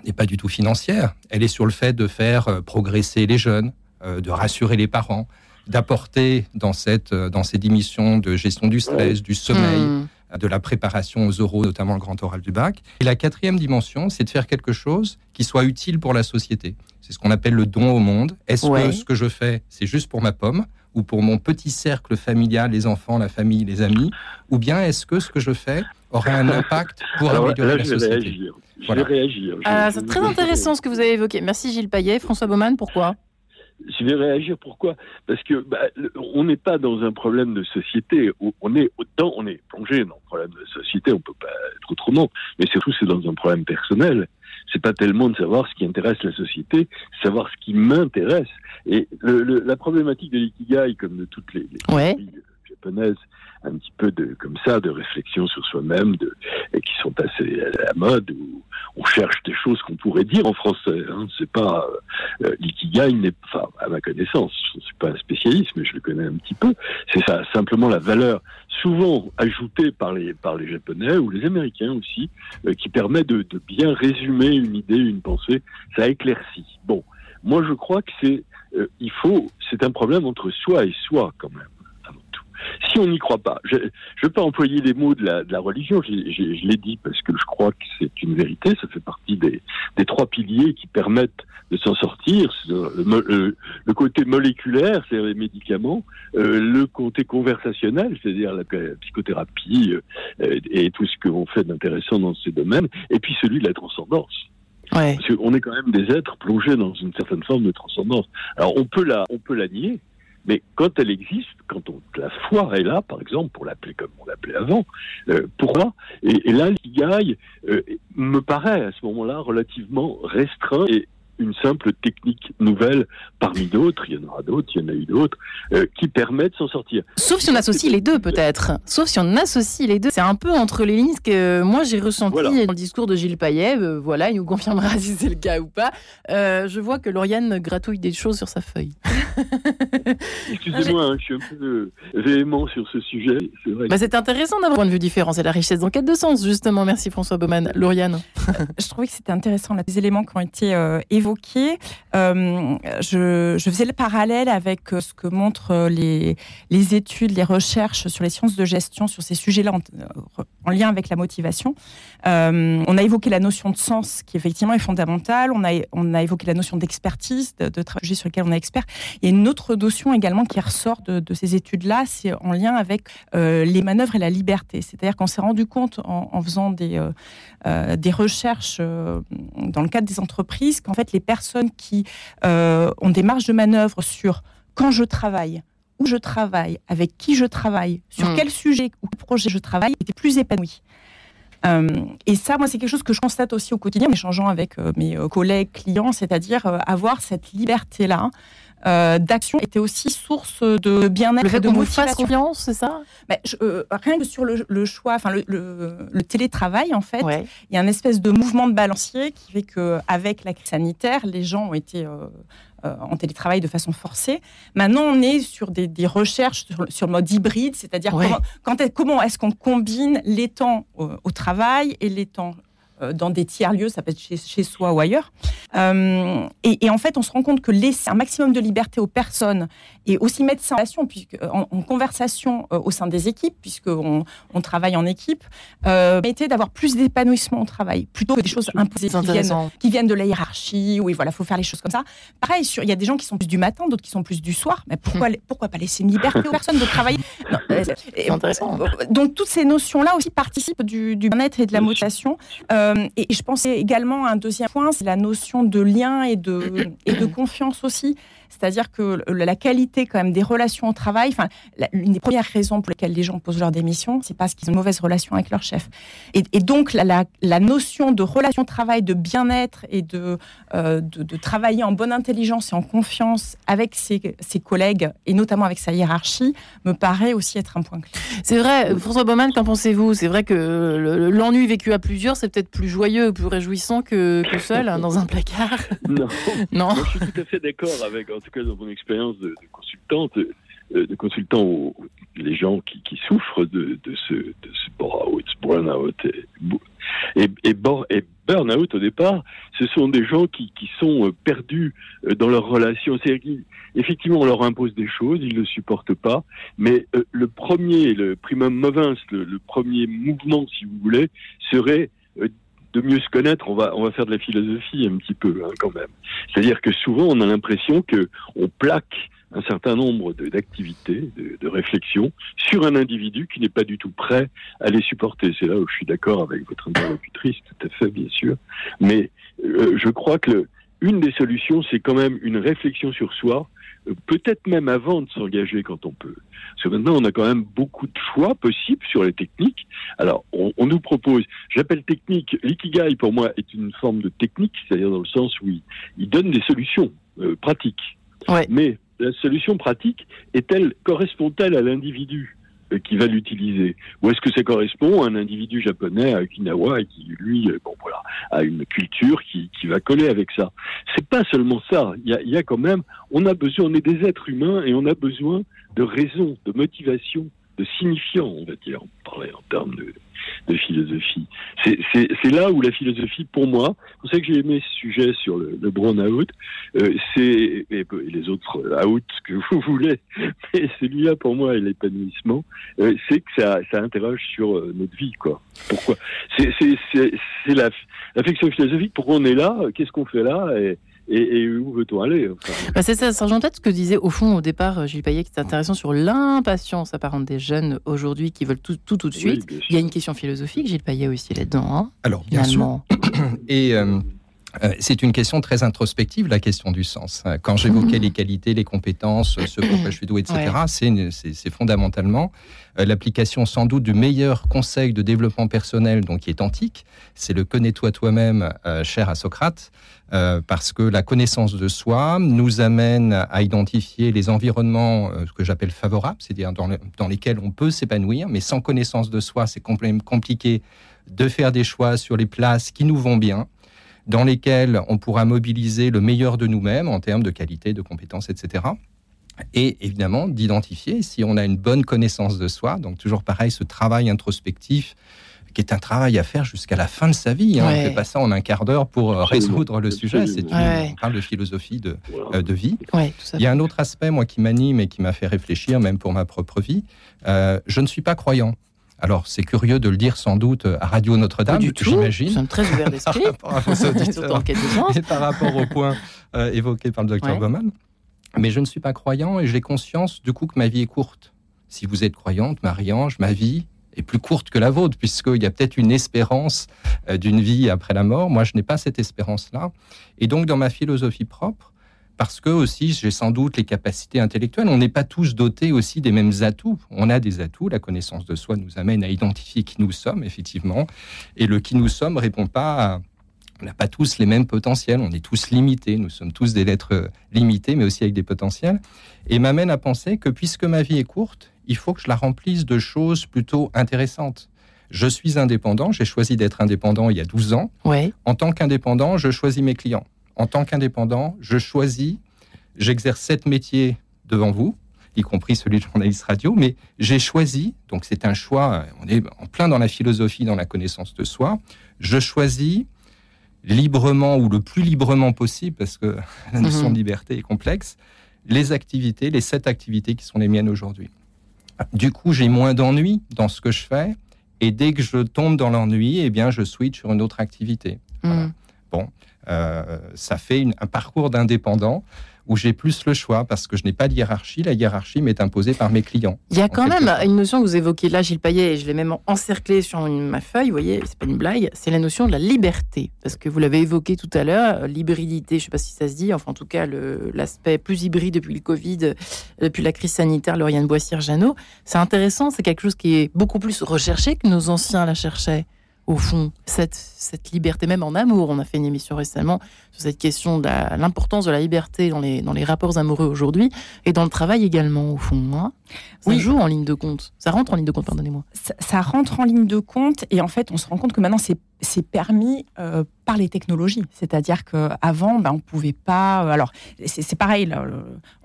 n'est pas du tout financière. Elle est sur le fait de faire euh, progresser les jeunes, de rassurer les parents, d'apporter dans, cette, euh, dans ces démissions de gestion du stress, du sommeil, hmm. de la préparation aux oraux, notamment le grand oral du bac. Et la quatrième dimension, c'est de faire quelque chose qui soit utile pour la société. C'est ce qu'on appelle le don au monde. Est-ce que ce que je fais, c'est juste pour ma pomme ou pour mon petit cercle familial, les enfants, la famille, les amis? Ou bien est-ce que ce que je fais aura un impact pour améliorer la société? Je vais réagir. Ah, c'est très intéressant ce que vous avez évoqué. Merci Gilles Payet. François Baumann, pourquoi? Je vais réagir. Pourquoi? Parce que bah, on n'est pas dans un problème de société. On est autant, on est plongé dans un problème de société. On peut pas être autrement. Mais surtout, c'est dans un problème personnel. C'est pas tellement de savoir ce qui intéresse la société, savoir ce qui m'intéresse. Et le, la problématique de l'ikigai, comme de toutes les, les ouais. japonaises, un petit peu de comme ça de réflexion sur soi-même de et qui sont assez à la mode où on cherche des choses qu'on pourrait dire en français hein. c'est pas euh, euh l'ikigai n'est enfin à ma connaissance je ne suis pas un spécialiste mais je le connais un petit peu c'est ça simplement la valeur souvent ajoutée par les par les japonais ou les américains aussi euh, qui permet de, de bien résumer une idée une pensée ça éclaircit bon moi je crois que c'est euh, il faut c'est un problème entre soi et soi quand même si on n'y croit pas, je ne pas employer les mots de la, de la religion, je, je, je l'ai dit parce que je crois que c'est une vérité, ça fait partie des, des trois piliers qui permettent de s'en sortir, le, le, côté moléculaire, c'est-à-dire les médicaments, euh, le côté conversationnel, c'est-à-dire la, psychothérapie euh, et tout ce que l'on fait d'intéressant dans ces domaines, et puis celui de la transcendance. Ouais. Parce qu'on est quand même des êtres plongés dans une certaine forme de transcendance. Alors on peut la, on peut la nier, mais quand elle existe, quand la foi est là, par exemple, pour l'appeler comme on l'appelait avant, euh, pourquoi? Et, là, l'ikigai euh, me paraît à ce moment-là relativement restreint et une simple technique nouvelle parmi d'autres, il y en aura d'autres, il y en a eu d'autres, euh, qui permettent de s'en sortir. Sauf si on associe les deux peut-être. Sauf si on associe les deux. C'est un peu entre les lignes que moi j'ai ressenti dans le discours de Gilles Payet. Euh, voilà, il nous confirmera [LAUGHS] si c'est le cas ou pas. Euh, je vois que Lauriane gratouille des choses sur sa feuille. [LAUGHS] Excusez-moi, hein, je suis un peu véhément sur ce sujet. C'est bah, intéressant d'avoir un point de vue différent. C'est la richesse d'enquête de sens, justement. Merci François Baumann. Lauriane. [LAUGHS] je trouvais que c'était intéressant, les éléments qui ont été évoqués euh, je, faisais le parallèle avec euh, ce que montrent euh, les, études, les recherches sur les sciences de gestion sur ces sujets-là en, lien avec la motivation. on a évoqué la notion de sens qui effectivement est fondamentale. On a, évoqué la notion d'expertise, de, de sur lequel on est expert. Il y a une autre notion également qui ressort de, ces études-là, c'est en lien avec les manœuvres et la liberté. C'est-à-dire qu'on s'est rendu compte en, en faisant des, des recherches dans le cadre des entreprises qu'en fait les personnes qui euh, ont des marges de manœuvre sur quand je travaille, où je travaille, avec qui je travaille, sur hmm. quel sujet ou projet je travaille, étaient plus épanouies. Euh, et ça, moi, c'est quelque chose que je constate aussi au quotidien, en échangeant avec euh, mes collègues, clients, c'est-à-dire avoir cette liberté-là euh, d'action était aussi source de bien-être. Le fait de vous fasse confiance, c'est ça? Euh, Rien que sur le, choix, enfin le, télétravail, en fait, il y a un espèce de mouvement de balancier qui fait qu'avec la crise sanitaire, les gens ont été euh, en télétravail de façon forcée. Maintenant, on est sur des, recherches sur, le mode hybride, c'est-à-dire comment, comment est-ce qu'on combine les temps au travail et les temps dans des tiers-lieux, ça peut être chez, soi ou ailleurs. Euh, et, en fait, on se rend compte que laisser un maximum de liberté aux personnes et aussi mettre ça en relation, puisque, en, conversation euh, au sein des équipes, puisqu'on on travaille en équipe, euh, d'avoir plus d'épanouissement au travail, plutôt que des choses imposées qui viennent, de la hiérarchie, où il voilà, faut faire les choses comme ça. Pareil, il y a des gens qui sont plus du matin, d'autres qui sont plus du soir. Mais pourquoi, hum. pourquoi pas laisser une liberté aux personnes de travailler? [LAUGHS] C'est intéressant. Donc, toutes ces notions-là aussi participent du, bien-être et de la motivation. Euh, et, je pensais également à un deuxième point, c'est la notion de lien et de, [CLEARS THROAT] et de confiance aussi. C'est-à-dire que la qualité quand même des relations au travail, enfin, l'une des premières raisons pour lesquelles les gens posent leur démission, c'est parce qu'ils ont une mauvaise relation avec leur chef. Et, donc la, la, notion de relation au travail, de bien-être et de, euh, de, travailler en bonne intelligence et en confiance avec ses, ses, collègues et notamment avec sa hiérarchie me paraît aussi être un point clé. C'est vrai, François Baumann, qu'en pensez-vous? C'est vrai que l'ennui vécu à plusieurs, c'est peut-être plus joyeux, plus réjouissant que, que seul [LAUGHS] hein, dans un placard? Non, [LAUGHS] non. je suis tout à fait d'accord avec tout cas dans mon expérience de, consultante, euh, de consultant les gens qui, souffrent de, ce, de ce burn-out, et, et, burn-out au départ, ce sont des gens qui, sont euh, perdus euh, dans leurs relations. Effectivement, on leur impose des choses, ils ne le supportent pas, mais le premier, le primum movens, le, premier mouvement, si vous voulez, serait de mieux se connaître, on va, on va faire de la philosophie un petit peu hein, quand même. C'est-à-dire que souvent on a l'impression que on plaque un certain nombre d'activités, de, de, réflexions sur un individu qui n'est pas du tout prêt à les supporter. C'est là où je suis d'accord avec votre interlocutrice, tout à fait bien sûr. Mais euh, je crois que une des solutions, c'est quand même une réflexion sur soi, peut-être même avant de s'engager quand on peut. Parce que maintenant, on a quand même beaucoup de choix possibles sur les techniques. Alors, on, nous propose, j'appelle technique, l'ikigai pour moi est une forme de technique, c'est-à-dire dans le sens où il, donne des solutions euh, pratiques. Mais la solution pratique est-elle, correspond-elle à l'individu? Qui va l'utiliser. Ou est-ce que ça correspond à un individu japonais à Okinawa et qui, lui, euh, bon voilà, a une culture qui, va coller avec ça? C'est pas seulement ça. Il y a, y a quand même, on a besoin, on est des êtres humains et on a besoin de raison, de motivation, signifiant, on va dire, on parlait en termes de, philosophie. C'est là où la philosophie, pour moi, c'est pour ça que j'ai aimé ce sujet sur le, le brown-out, euh, c'est, et, les autres out que [LAUGHS] vous voulez, mais celui-là, pour moi, est l'épanouissement, euh, c'est que ça, ça interroge sur euh, notre vie, quoi. Pourquoi? C'est la, la philosophique, pourquoi on est là, qu'est-ce qu'on fait là, et, et, où veut-on aller bah C'est ça, Sergent Tête, ce que disait au fond au départ euh, Gilles Payet, qui est intéressant sur l'impatience apparente des jeunes aujourd'hui qui veulent tout tout, tout de suite. Il y a une question philosophique, Gilles Payet aussi là-dedans. Hein, Alors, bien sûr. Et euh, c'est une question très introspective, la question du sens. Euh, quand j'évoquais les qualités, les compétences, ce pourquoi je suis doué, etc., c'est fondamentalement euh, l'application sans doute du meilleur conseil de développement personnel, donc qui est antique. C'est le connais-toi toi-même, cher à Socrate, parce que la connaissance de soi nous amène à identifier les environnements que j'appelle favorables, c'est-à-dire dans, dans, lesquels on peut s'épanouir, mais sans connaissance de soi, c'est compliqué de faire des choix sur les places qui nous vont bien dans lesquels on pourra mobiliser le meilleur de nous-mêmes en termes de qualité, de compétences, etc. Et évidemment, d'identifier si on a une bonne connaissance de soi. Donc toujours pareil, ce travail introspectif qui est un travail à faire jusqu'à la fin de sa vie. Hein. On ne fait pas ça en un quart d'heure pour euh, résoudre le sujet. C'est On parle de philosophie de, euh, de vie. Il y a un autre aspect, moi, qui m'anime et qui m'a fait réfléchir, même pour ma propre vie. Euh, je ne suis pas croyant. Alors, c'est curieux de le dire sans doute à Radio Notre-Dame, j'imagine. Nous sommes très ouverts [LAUGHS] d'esprit. par et par rapport au point euh, évoqué par le docteur Baumann. Mais je ne suis pas croyant et j'ai conscience du coup que ma vie est courte. Si vous êtes croyante, Marie-Ange, ma vie est plus courte que la vôtre, puisqu'il y a peut-être une espérance euh, d'une vie après la mort. Moi, je n'ai pas cette espérance-là. Et donc, dans ma philosophie propre, parce que aussi j'ai sans doute les capacités intellectuelles. On n'est pas tous dotés aussi des mêmes atouts. On a des atouts. La connaissance de soi nous amène à identifier qui nous sommes, effectivement. Et le qui nous sommes répond pas à on n'a pas tous les mêmes potentiels, on est tous limités, nous sommes tous des lettres limitées, mais aussi avec des potentiels. Et m'amène à penser que puisque ma vie est courte, il faut que je la remplisse de choses plutôt intéressantes. Je suis indépendant, j'ai choisi d'être indépendant il y a 12 ans. Ouais. En tant qu'indépendant, je choisis mes clients en tant qu'indépendant, je choisis, j'exerce sept métiers devant vous, y compris celui de journaliste radio, mais j'ai choisi, donc c'est un choix, on est en plein dans la philosophie, dans la connaissance de soi, je choisis librement ou le plus librement possible, parce que [LAUGHS] la notion de mhm. liberté est complexe, les activités, les sept activités qui sont les miennes aujourd'hui. Du coup, j'ai moins d'ennui dans ce que je fais, et dès que je tombe dans l'ennui, eh bien, je switch sur une autre activité. Mhm. Bon, euh, ça fait un parcours d'indépendant où j'ai plus le choix parce que je n'ai pas de hiérarchie. La hiérarchie m'est imposée par mes clients. Il y a quand même une notion que vous évoquez là, Gilles Payet, et je l'ai même encerclé sur ma feuille, vous voyez, c'est pas une blague, c'est la notion de la liberté. Parce que vous l'avez évoqué tout à l'heure, l'hybridité, je ne sais pas si ça se dit, enfin en tout cas l'aspect plus hybride depuis le Covid, depuis la crise sanitaire, Lauriane Boissière-Jeannot. C'est intéressant, c'est quelque chose qui est beaucoup plus recherché que nos anciens la cherchaient au fond, cette, cette liberté, même en amour. On a fait une émission récemment sur cette question de l'importance de la liberté dans les, dans les rapports amoureux aujourd'hui et dans le travail également, au fond. Hein. ça joue en ligne de compte. Ça rentre en ligne de compte, pardonnez-moi. Ça, rentre en ligne de compte et en fait, on se rend compte que maintenant, c'est permis euh, par les technologies. C'est-à-dire qu'avant, ben, on ne pouvait pas. Euh, alors, c'est pareil,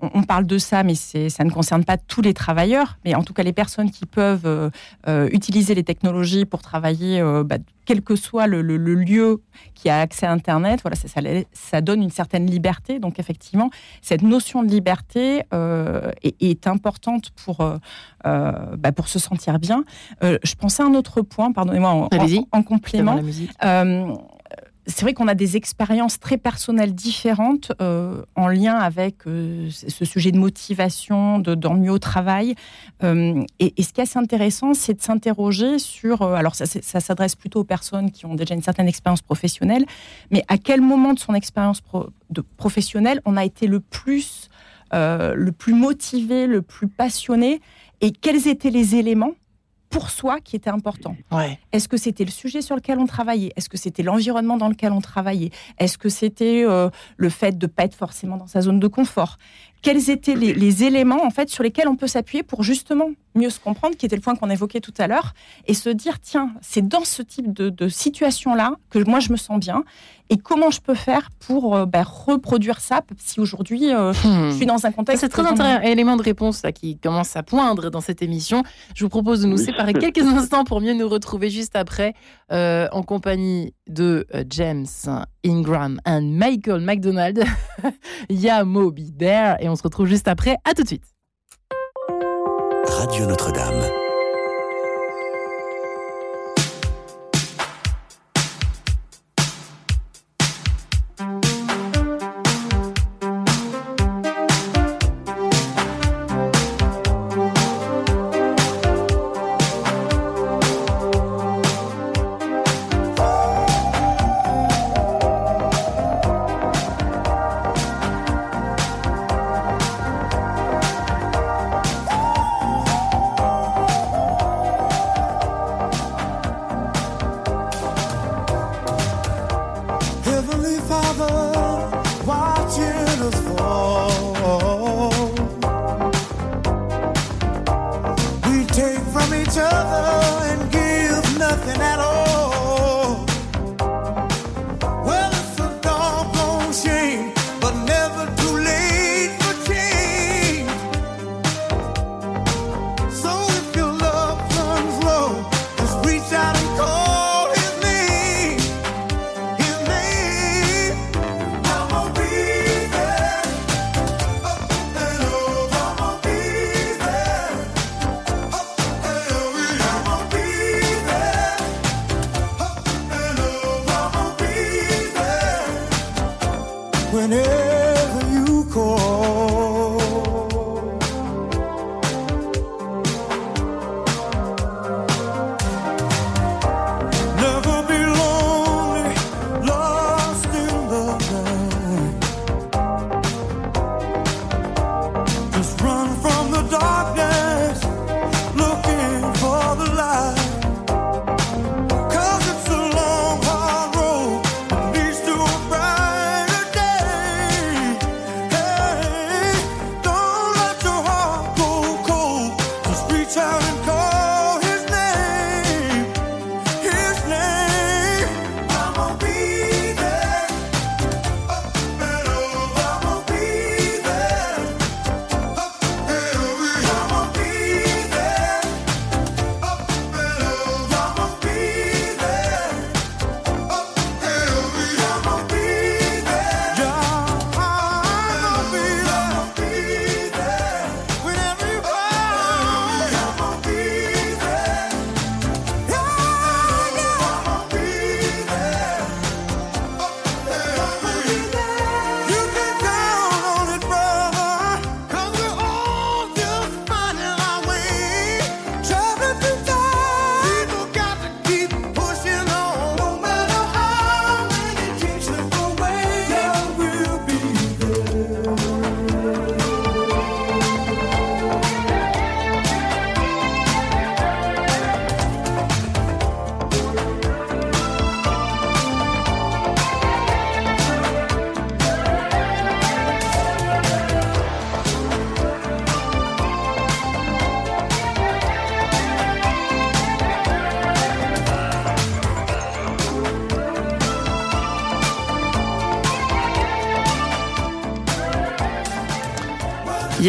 on, parle de ça, mais ça ne concerne pas tous les travailleurs. Mais en tout cas, les personnes qui peuvent euh, utiliser les technologies pour travailler, bah, quel que soit le, lieu qui a accès à Internet, voilà, ça, ça, donne une certaine liberté. Donc effectivement, cette notion de liberté euh, est, importante pour, euh, euh, bah, pour se sentir bien. je pensais à un autre point, pardonnez-moi, en, en, complément c'est vrai qu'on a des expériences très personnelles différentes euh, en lien avec euh, ce sujet de motivation, de d'ennui au travail. Euh, et, ce qui est assez intéressant, c'est de s'interroger sur. alors, ça, s'adresse plutôt aux personnes qui ont déjà une certaine expérience professionnelle, mais à quel moment de son expérience professionnelle on a été le plus, le plus motivé, le plus passionné, et quels étaient les éléments pour soi qui était important. Est-ce que c'était le sujet sur lequel on travaillait? Est-ce que c'était l'environnement dans lequel on travaillait? Est-ce que c'était euh, le fait de ne pas être forcément dans sa zone de confort? Quels étaient les, éléments en fait sur lesquels on peut s'appuyer pour justement mieux se comprendre, qui était le point qu'on évoquait tout à l'heure, et se dire tiens, c'est dans ce type de, situation-là que moi je me sens bien, et comment je peux faire pour euh, bah, reproduire ça si aujourd'hui euh, je suis dans un contexte. C'est très intéressant, élément de réponse là, qui commence à poindre dans cette émission. Je vous propose de nous séparer quelques instants pour mieux nous retrouver juste après euh, en compagnie de James Ingram et Michael McDonald. Il y a Moby There et on se retrouve juste après. À tout de suite. Radio Notre-Dame. whenever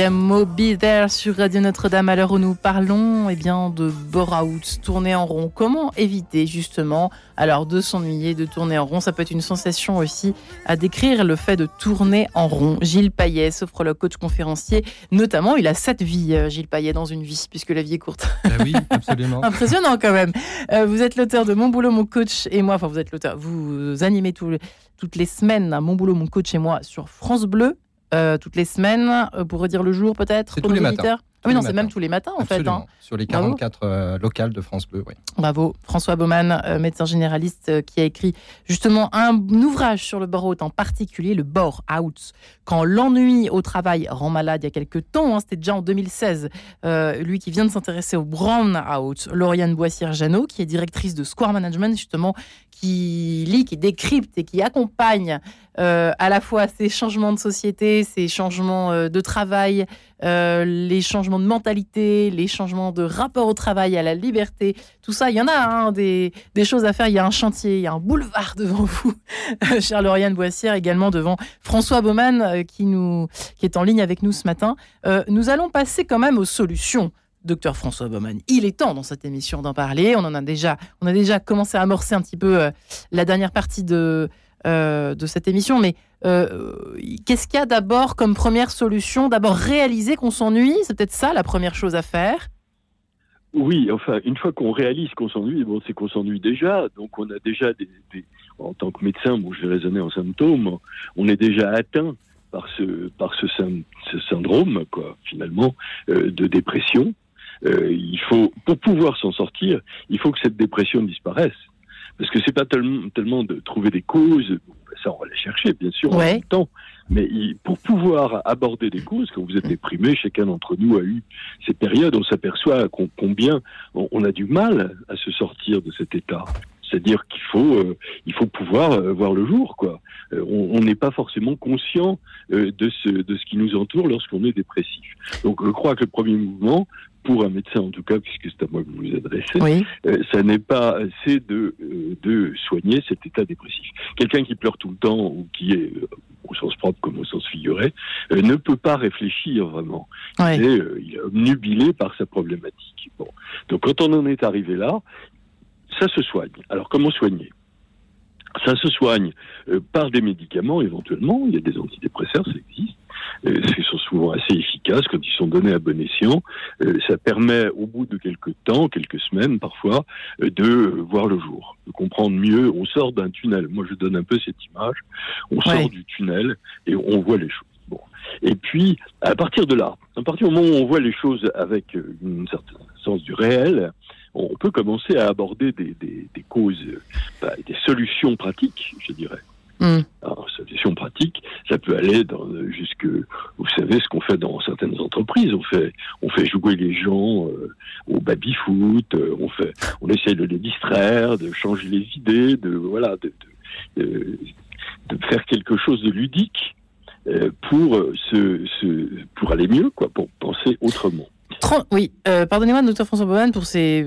Moby There sur Radio Notre-Dame à l'heure où nous parlons eh bien, de bore-out, tourner en rond. Comment éviter justement alors de s'ennuyer, de tourner en rond? Ça peut être une sensation aussi à décrire le fait de tourner en rond. Gilles Payet, le coach conférencier, notamment, il a sept vies, euh, Gilles Payet, dans une vie, puisque la vie est courte. Ah oui, absolument. [LAUGHS] Impressionnant quand même. Euh, vous êtes l'auteur de Mon boulot, mon coach et moi, enfin vous êtes l'auteur, vous animez toutes les semaines Mon boulot, mon coach et moi sur France Bleu. Euh, toutes les semaines, euh, pour redire le jour peut-être C'est tous les matins. Ah oui, non, c'est même tous les matins en fait. Hein. Sur les 44 euh, locales de France Bleu, oui. Bravo. François Baumann, médecin généraliste, qui a écrit justement un ouvrage sur le bore-out, en particulier le bore-out. Quand l'ennui au travail rend malade il y a quelques temps, hein, c'était déjà en 2016, lui qui vient de s'intéresser au brown-out, Lauriane Boissière-Jeannot, qui est directrice de Square Management, justement, qui lit, qui décrypte et qui accompagne euh, à la fois ces changements de société, ces changements euh, de travail, euh, les changements de mentalité, les changements de rapport au travail, à la liberté, tout ça, il y en a hein, des, choses à faire. Il y a un chantier, il y a un boulevard devant [LAUGHS] vous, chère Lauriane Boissière, également devant François Baumann qui, nous, qui est en ligne avec nous ce matin. nous allons passer quand même aux solutions docteur François Baumann. Il est temps dans cette émission d'en parler. On en a déjà, on a déjà commencé à amorcer un petit peu la dernière partie de, euh, de cette émission. Mais euh, qu'est-ce qu'il y a d'abord comme première solution D'abord réaliser qu'on s'ennuie, c'est peut-être ça la première chose à faire oui, enfin, une fois qu'on réalise qu'on s'ennuie, c'est qu'on s'ennuie déjà. Donc, on a déjà des, en tant que médecin, je vais raisonner en symptômes, on est déjà atteint par ce, par ce, syndrome, quoi, finalement, euh, de dépression. il faut, pour pouvoir s'en sortir, il faut que cette dépression disparaisse. Parce que c'est pas tellement, tellement de trouver des causes, ça on va les chercher bien sûr en même temps, mais pour pouvoir aborder des causes, quand vous êtes déprimé, chacun d'entre nous a eu ces périodes, on s'aperçoit combien on, a du mal à se sortir de cet état. C'est-à-dire qu'il faut, euh, il faut pouvoir euh, voir le jour, quoi. Euh, on n'est pas forcément conscient de ce de ce qui nous entoure lorsqu'on est dépressif. Donc, je crois que le premier mouvement, pour un médecin en tout cas, puisque c'est à moi que vous vous adressez, euh, ça n'est pas assez de, euh, de soigner cet état dépressif. Quelqu'un qui pleure tout le temps ou qui est euh, au sens propre comme au sens figuré ne peut pas réfléchir vraiment. Il, est, il est obnubilé par sa problématique. Bon. Donc quand on en est arrivé là, ça se soigne. Alors comment soigner? Ça se soigne euh, par des médicaments éventuellement, il y a des antidépresseurs, ça existe. Euh, qui sont souvent assez efficaces quand ils sont donnés à bon escient. Euh, ça permet, au bout de quelques temps, quelques semaines parfois, de voir le jour, de comprendre mieux. On sort d'un tunnel. Moi, je donne un peu cette image. On sort du tunnel et on voit les choses. Bon. Et puis, à partir de là, à partir du moment où on voit les choses avec un certain sens du réel, on peut commencer à aborder des, causes, bah, des solutions pratiques, je dirais. Mm. Alors, solutions pratiques, ça peut aller dans, jusque, vous savez, ce qu'on fait dans certaines entreprises. On fait, on fait jouer les gens euh, au baby-foot, euh, on fait, on essaie de les distraire, de changer les idées, de, voilà, de, de, faire quelque chose de ludique euh, pour, se, pour aller mieux, quoi, pour penser autrement oui, euh, pardonnez-moi, docteur François Bohan, pour ces.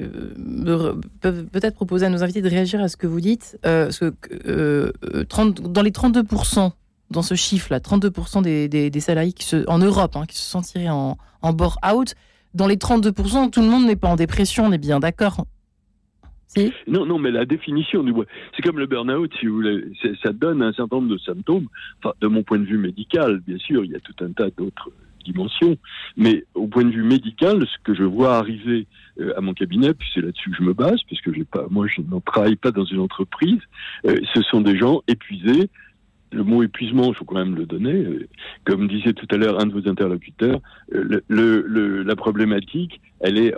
Euh, peut-être proposer à nos invités de réagir à ce que vous dites. Euh, que, 30, dans les 32%, dans ce chiffre-là, 32% des, des, salariés en Europe hein, qui se sentiraient en, en bore-out, dans les 32%, tout le monde n'est pas en dépression, on est bien d'accord si non, non, mais la définition du c'est comme le burn-out, si vous voulez, ça donne un certain nombre de symptômes. De mon point de vue médical, bien sûr, il y a tout un tas d'autres dimension. Mais au point de vue médical, ce que je vois arriver euh, à mon cabinet, puis c'est là-dessus que je me base, parce que j'ai pas, moi je ne travaille pas dans une entreprise, euh, ce sont des gens épuisés. Le mot épuisement, il faut quand même le donner. Euh, comme disait tout à l'heure un de vos interlocuteurs, le, la problématique, elle est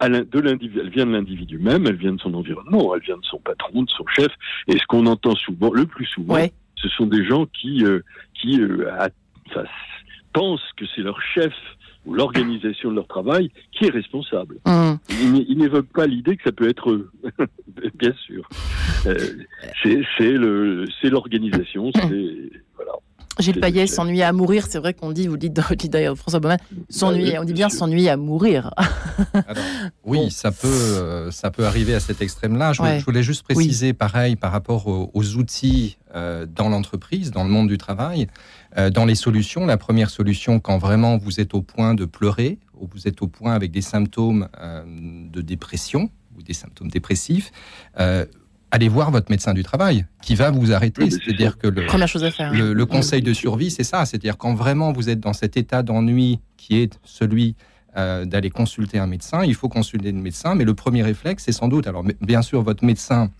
de l'individu, elle vient de l'individu même, elle vient de son environnement, elle vient de son patron, de son chef. Et ce qu'on entend souvent, le plus souvent, ce sont des gens qui, qui pensent que c'est leur chef ou l'organisation de leur travail qui est responsable. Mmh. Ils, n'évoquent pas l'idée que ça peut être eux, [LAUGHS] bien sûr. Euh, c'est l'organisation, c'est voilà. Gilles Payet s'ennuie à mourir, c'est vrai qu'on dit, vous dites, d'ailleurs François Baumann, s'ennuyer, on dit bien s'ennuyer à mourir. [LAUGHS] oui, ça, peut, euh, ça peut arriver à cet extrême-là. Je, voulais juste préciser, pareil, par rapport aux, outils euh, dans l'entreprise, dans le monde du travail, euh, dans les solutions. La première solution, quand vraiment vous êtes au point de pleurer, ou vous êtes au point avec des symptômes de dépression, ou des symptômes dépressifs, allez voir votre médecin du travail qui va vous arrêter. C'est-à-dire que le, le, conseil de survie, c'est ça. C'est-à-dire quand vraiment vous êtes dans cet état d'ennui qui est celui euh, d'aller consulter un médecin, il faut consulter le médecin. Mais le premier réflexe, c'est sans doute, alors bien sûr, votre médecin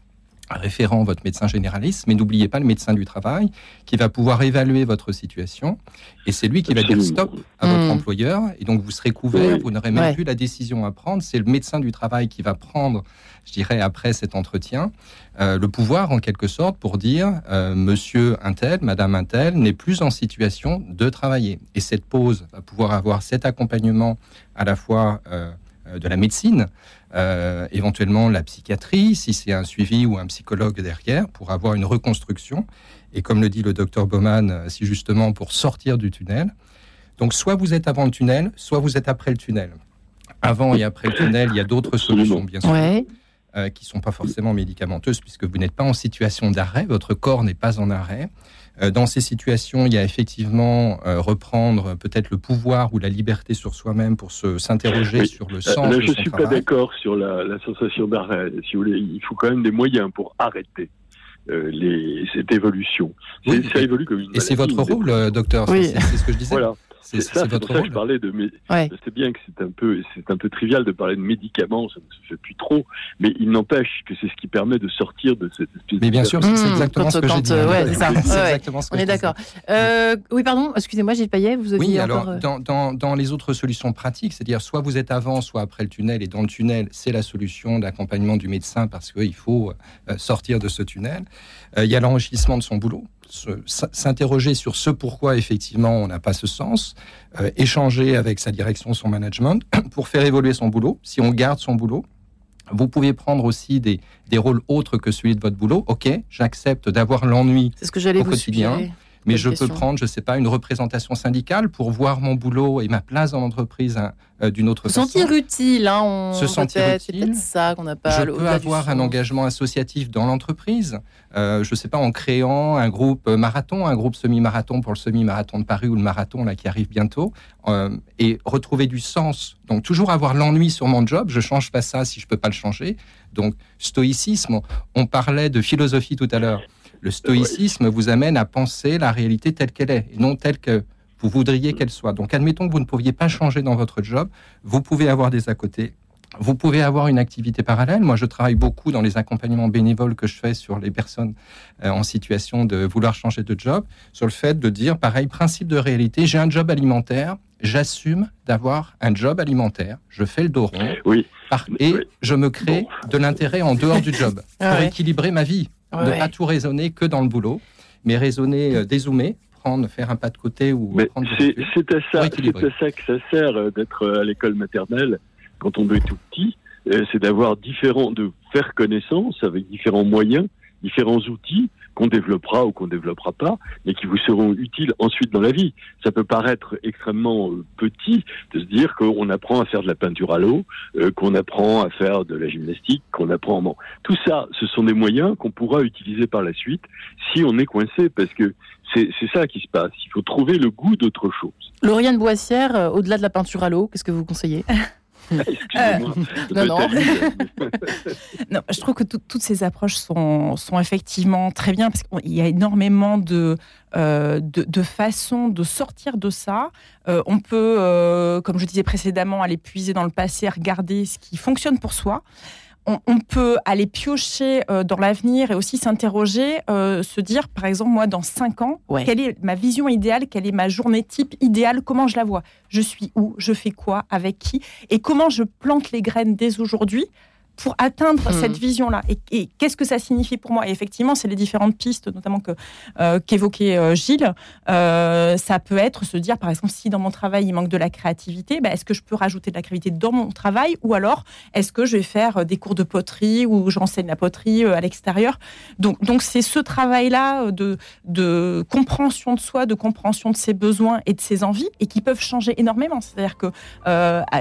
référent, votre médecin généraliste, mais n'oubliez pas le médecin du travail qui va pouvoir évaluer votre situation et c'est lui qui va dire stop à votre hmm. employeur et donc vous serez couvert, vous n'aurez même plus la décision à prendre. C'est le médecin du travail qui va prendre, je dirais, après cet entretien, euh, le pouvoir en quelque sorte pour dire euh, monsieur Intel, madame Intel n'est plus en situation de travailler. Et cette pause va pouvoir avoir cet accompagnement à la fois euh, de la médecine, euh, éventuellement la psychiatrie, si c'est un suivi ou un psychologue derrière, pour avoir une reconstruction. Et comme le dit le docteur Baumann, euh, si justement pour sortir du tunnel. Donc soit vous êtes avant le tunnel, soit vous êtes après le tunnel. Avant et après le tunnel, il y a d'autres solutions, bien sûr. Euh, qui ne sont pas forcément médicamenteuses, puisque vous n'êtes pas en situation d'arrêt, votre corps n'est pas en arrêt. Euh, dans ces situations, il y a effectivement euh, reprendre peut-être le pouvoir ou la liberté sur soi-même pour se s'interroger sur le sens. Là, je ne suis pas d'accord sur la, la sensation d'arrêt. Si vous voulez, il faut quand même des moyens pour arrêter. les, cette évolution. ça évolue comme une Et c'est votre rôle, docteur. C'est ce que je disais. Voilà. C'est ça, c'est pour ça que je parlais de. Je sais bien que c'est un peu, c'est un peu trivial de parler de médicaments, ça ne se fait plus trop, mais il n'empêche que c'est ce qui permet de sortir de cette espèce. Mais bien sûr, c'est mmh, exactement ce que j'ai dit. Ouais, c'est ça. [LAUGHS] exactement ce que On est d'accord. Euh, oui, pardon. Excusez-moi, Gilles Payet, vous aviez Oui, alors euh, dans, dans, dans, les autres solutions pratiques, c'est-à-dire soit vous êtes avant, soit après le tunnel, et dans le tunnel, c'est la solution d'accompagnement du médecin parce qu'il faut euh, sortir de ce tunnel. Il y a l'enrichissement de son boulot s'interroger sur ce pourquoi effectivement on n'a pas ce sens, euh, échanger avec sa direction, son management, [CLEARS THROAT] pour faire évoluer son boulot. Si on garde son boulot, vous pouvez prendre aussi des, des rôles autres que celui de votre boulot. Ok, j'accepte d'avoir l'ennui au quotidien mais je peux prendre, je ne sais pas, une représentation syndicale pour voir mon boulot et ma place dans l'entreprise hein, euh, d'une autre façon. Se sentir utile, hein, on... se sentir utile. ça qu'on n'a pas. Je peux avoir un engagement associatif dans l'entreprise. Euh, je ne sais pas, en créant un groupe marathon, un groupe semi-marathon pour le semi-marathon de Paris ou le marathon là qui arrive bientôt, euh, et retrouver du sens. Donc toujours avoir l'ennui sur mon job. Je change pas ça si je peux pas le changer. Donc stoïcisme. On parlait de philosophie tout à l'heure. Le stoïcisme vous amène à penser la réalité telle qu'elle est, et non telle que vous voudriez qu'elle soit. Donc admettons que vous ne pouviez pas changer dans votre job, vous pouvez avoir des à côté, vous pouvez avoir une activité parallèle. Moi, je travaille beaucoup dans les accompagnements bénévoles que je fais sur les personnes euh, en situation de vouloir changer de job, sur le fait de dire, pareil, principe de réalité, j'ai un job alimentaire, j'assume d'avoir un job alimentaire, je fais le dos rond, oui. et je me crée de l'intérêt en dehors du job [LAUGHS] pour équilibrer ma vie. Ne pas tout raisonner que dans le boulot, mais raisonner, euh, dézoomer, prendre, faire un pas de côté ou prendre C'est à ça, à ça que ça sert euh, d'être à l'école maternelle quand on est tout petit, euh, c'est d'avoir différents, de faire connaissance avec différents moyens, différents outils qu'on développera ou qu'on développera pas, mais qui vous seront utiles ensuite dans la vie. Ça peut paraître extrêmement euh, petit de se dire qu'on apprend à faire de la peinture à l'eau, euh, qu'on apprend à faire de la gymnastique, qu'on apprend. Bon, tout ça, ce sont des moyens qu'on pourra utiliser par la suite si on est coincé, parce que c'est ça qui se passe. Il faut trouver le goût d'autre chose. Lauriane Boissière, au-delà de la peinture à l'eau, qu'est-ce que vous conseillez? [LAUGHS] Euh, non, non. [LAUGHS] non. je trouve que toutes ces approches sont, sont effectivement très bien parce qu'il y a énormément de, euh, de, façons de sortir de ça. Euh, on peut, comme je disais précédemment, aller puiser dans le passé, regarder ce qui fonctionne pour soi on, peut aller piocher euh, dans l'avenir et aussi s'interroger, euh, se dire, par exemple, moi, dans cinq ans, quelle est ma vision idéale, quelle est ma journée type idéale, comment je la vois? Je suis où? Je fais quoi? Avec qui? Et comment je plante les graines dès aujourd'hui? Pour atteindre cette hmm. vision-là. Et, qu'est-ce que ça signifie pour moi? Et effectivement, c'est les différentes pistes, notamment que euh, qu'évoquait euh, Gilles. Euh, ça peut être se dire, par exemple, si dans mon travail il manque de la créativité, ben, est-ce que je peux rajouter de la créativité dans mon travail? Ou alors, est-ce que je vais faire des cours de poterie ou j'enseigne la poterie à l'extérieur? Donc, donc c'est ce travail-là de, de compréhension de soi, de compréhension de ses besoins et de ses envies, et qui peuvent changer énormément. C'est-à-dire que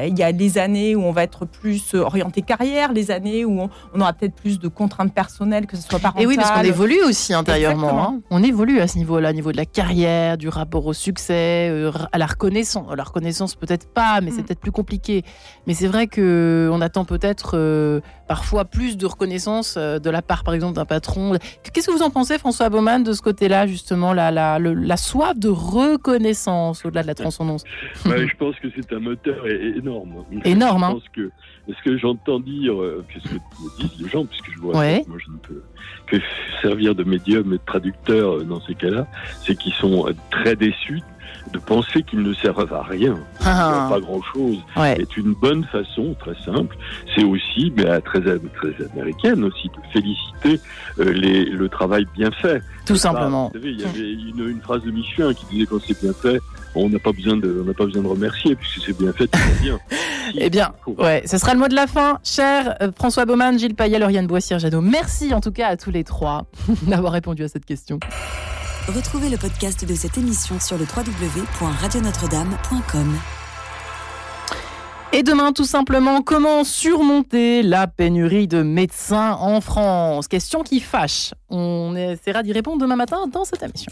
il y a des années où on va être plus orienté carrière, les années où on, aura peut-être plus de contraintes personnelles, que ce soit parental. Et oui, parce qu'on évolue aussi intérieurement. Hein. On évolue à ce niveau-là, au niveau de la carrière, du rapport au succès, euh, à la reconnaissance. La reconnaissance, peut-être pas, mais c'est mm. peut-être plus compliqué. Mais c'est vrai qu'on attend peut-être euh, parfois plus de reconnaissance euh, de la part, par exemple, d'un patron. Qu'est-ce que vous en pensez, François Baumann, de ce côté-là, justement, la, la, la, soif de reconnaissance au-delà de la transcendance Je pense que c'est un moteur énorme. Énorme, hein. que ce que j'entends dire, qu'est-ce que me disent les gens, puisque je vois, moi je ne peux que servir de médium et de traducteur euh, dans ces cas-là, c'est qu'ils sont euh, très déçus de penser qu'ils ne servent à rien, ah. pas grand-chose, est une bonne façon, très simple. C'est aussi, mais très, très américaine aussi, de féliciter euh, les, le travail bien fait. Tout simplement. vous savez, il y avait une, une phrase de Michelin qui disait quand c'est bien fait, on n'a pas besoin de, on n'a pas besoin de remercier puisque c'est bien fait, c'est bien. [LAUGHS] eh bien, ouais, ce sera le mot de la fin, cher euh, François Baumann, Gilles Payet, Lauriane Boissière-Jadot. Merci en tout cas à tous les trois [LAUGHS] d'avoir répondu à cette question. Retrouvez le podcast de cette émission sur le www.radionotre-dame.com. Et demain, tout simplement, comment surmonter la pénurie de médecins en France? Question qui fâche. On essaiera d'y répondre demain matin dans cette émission.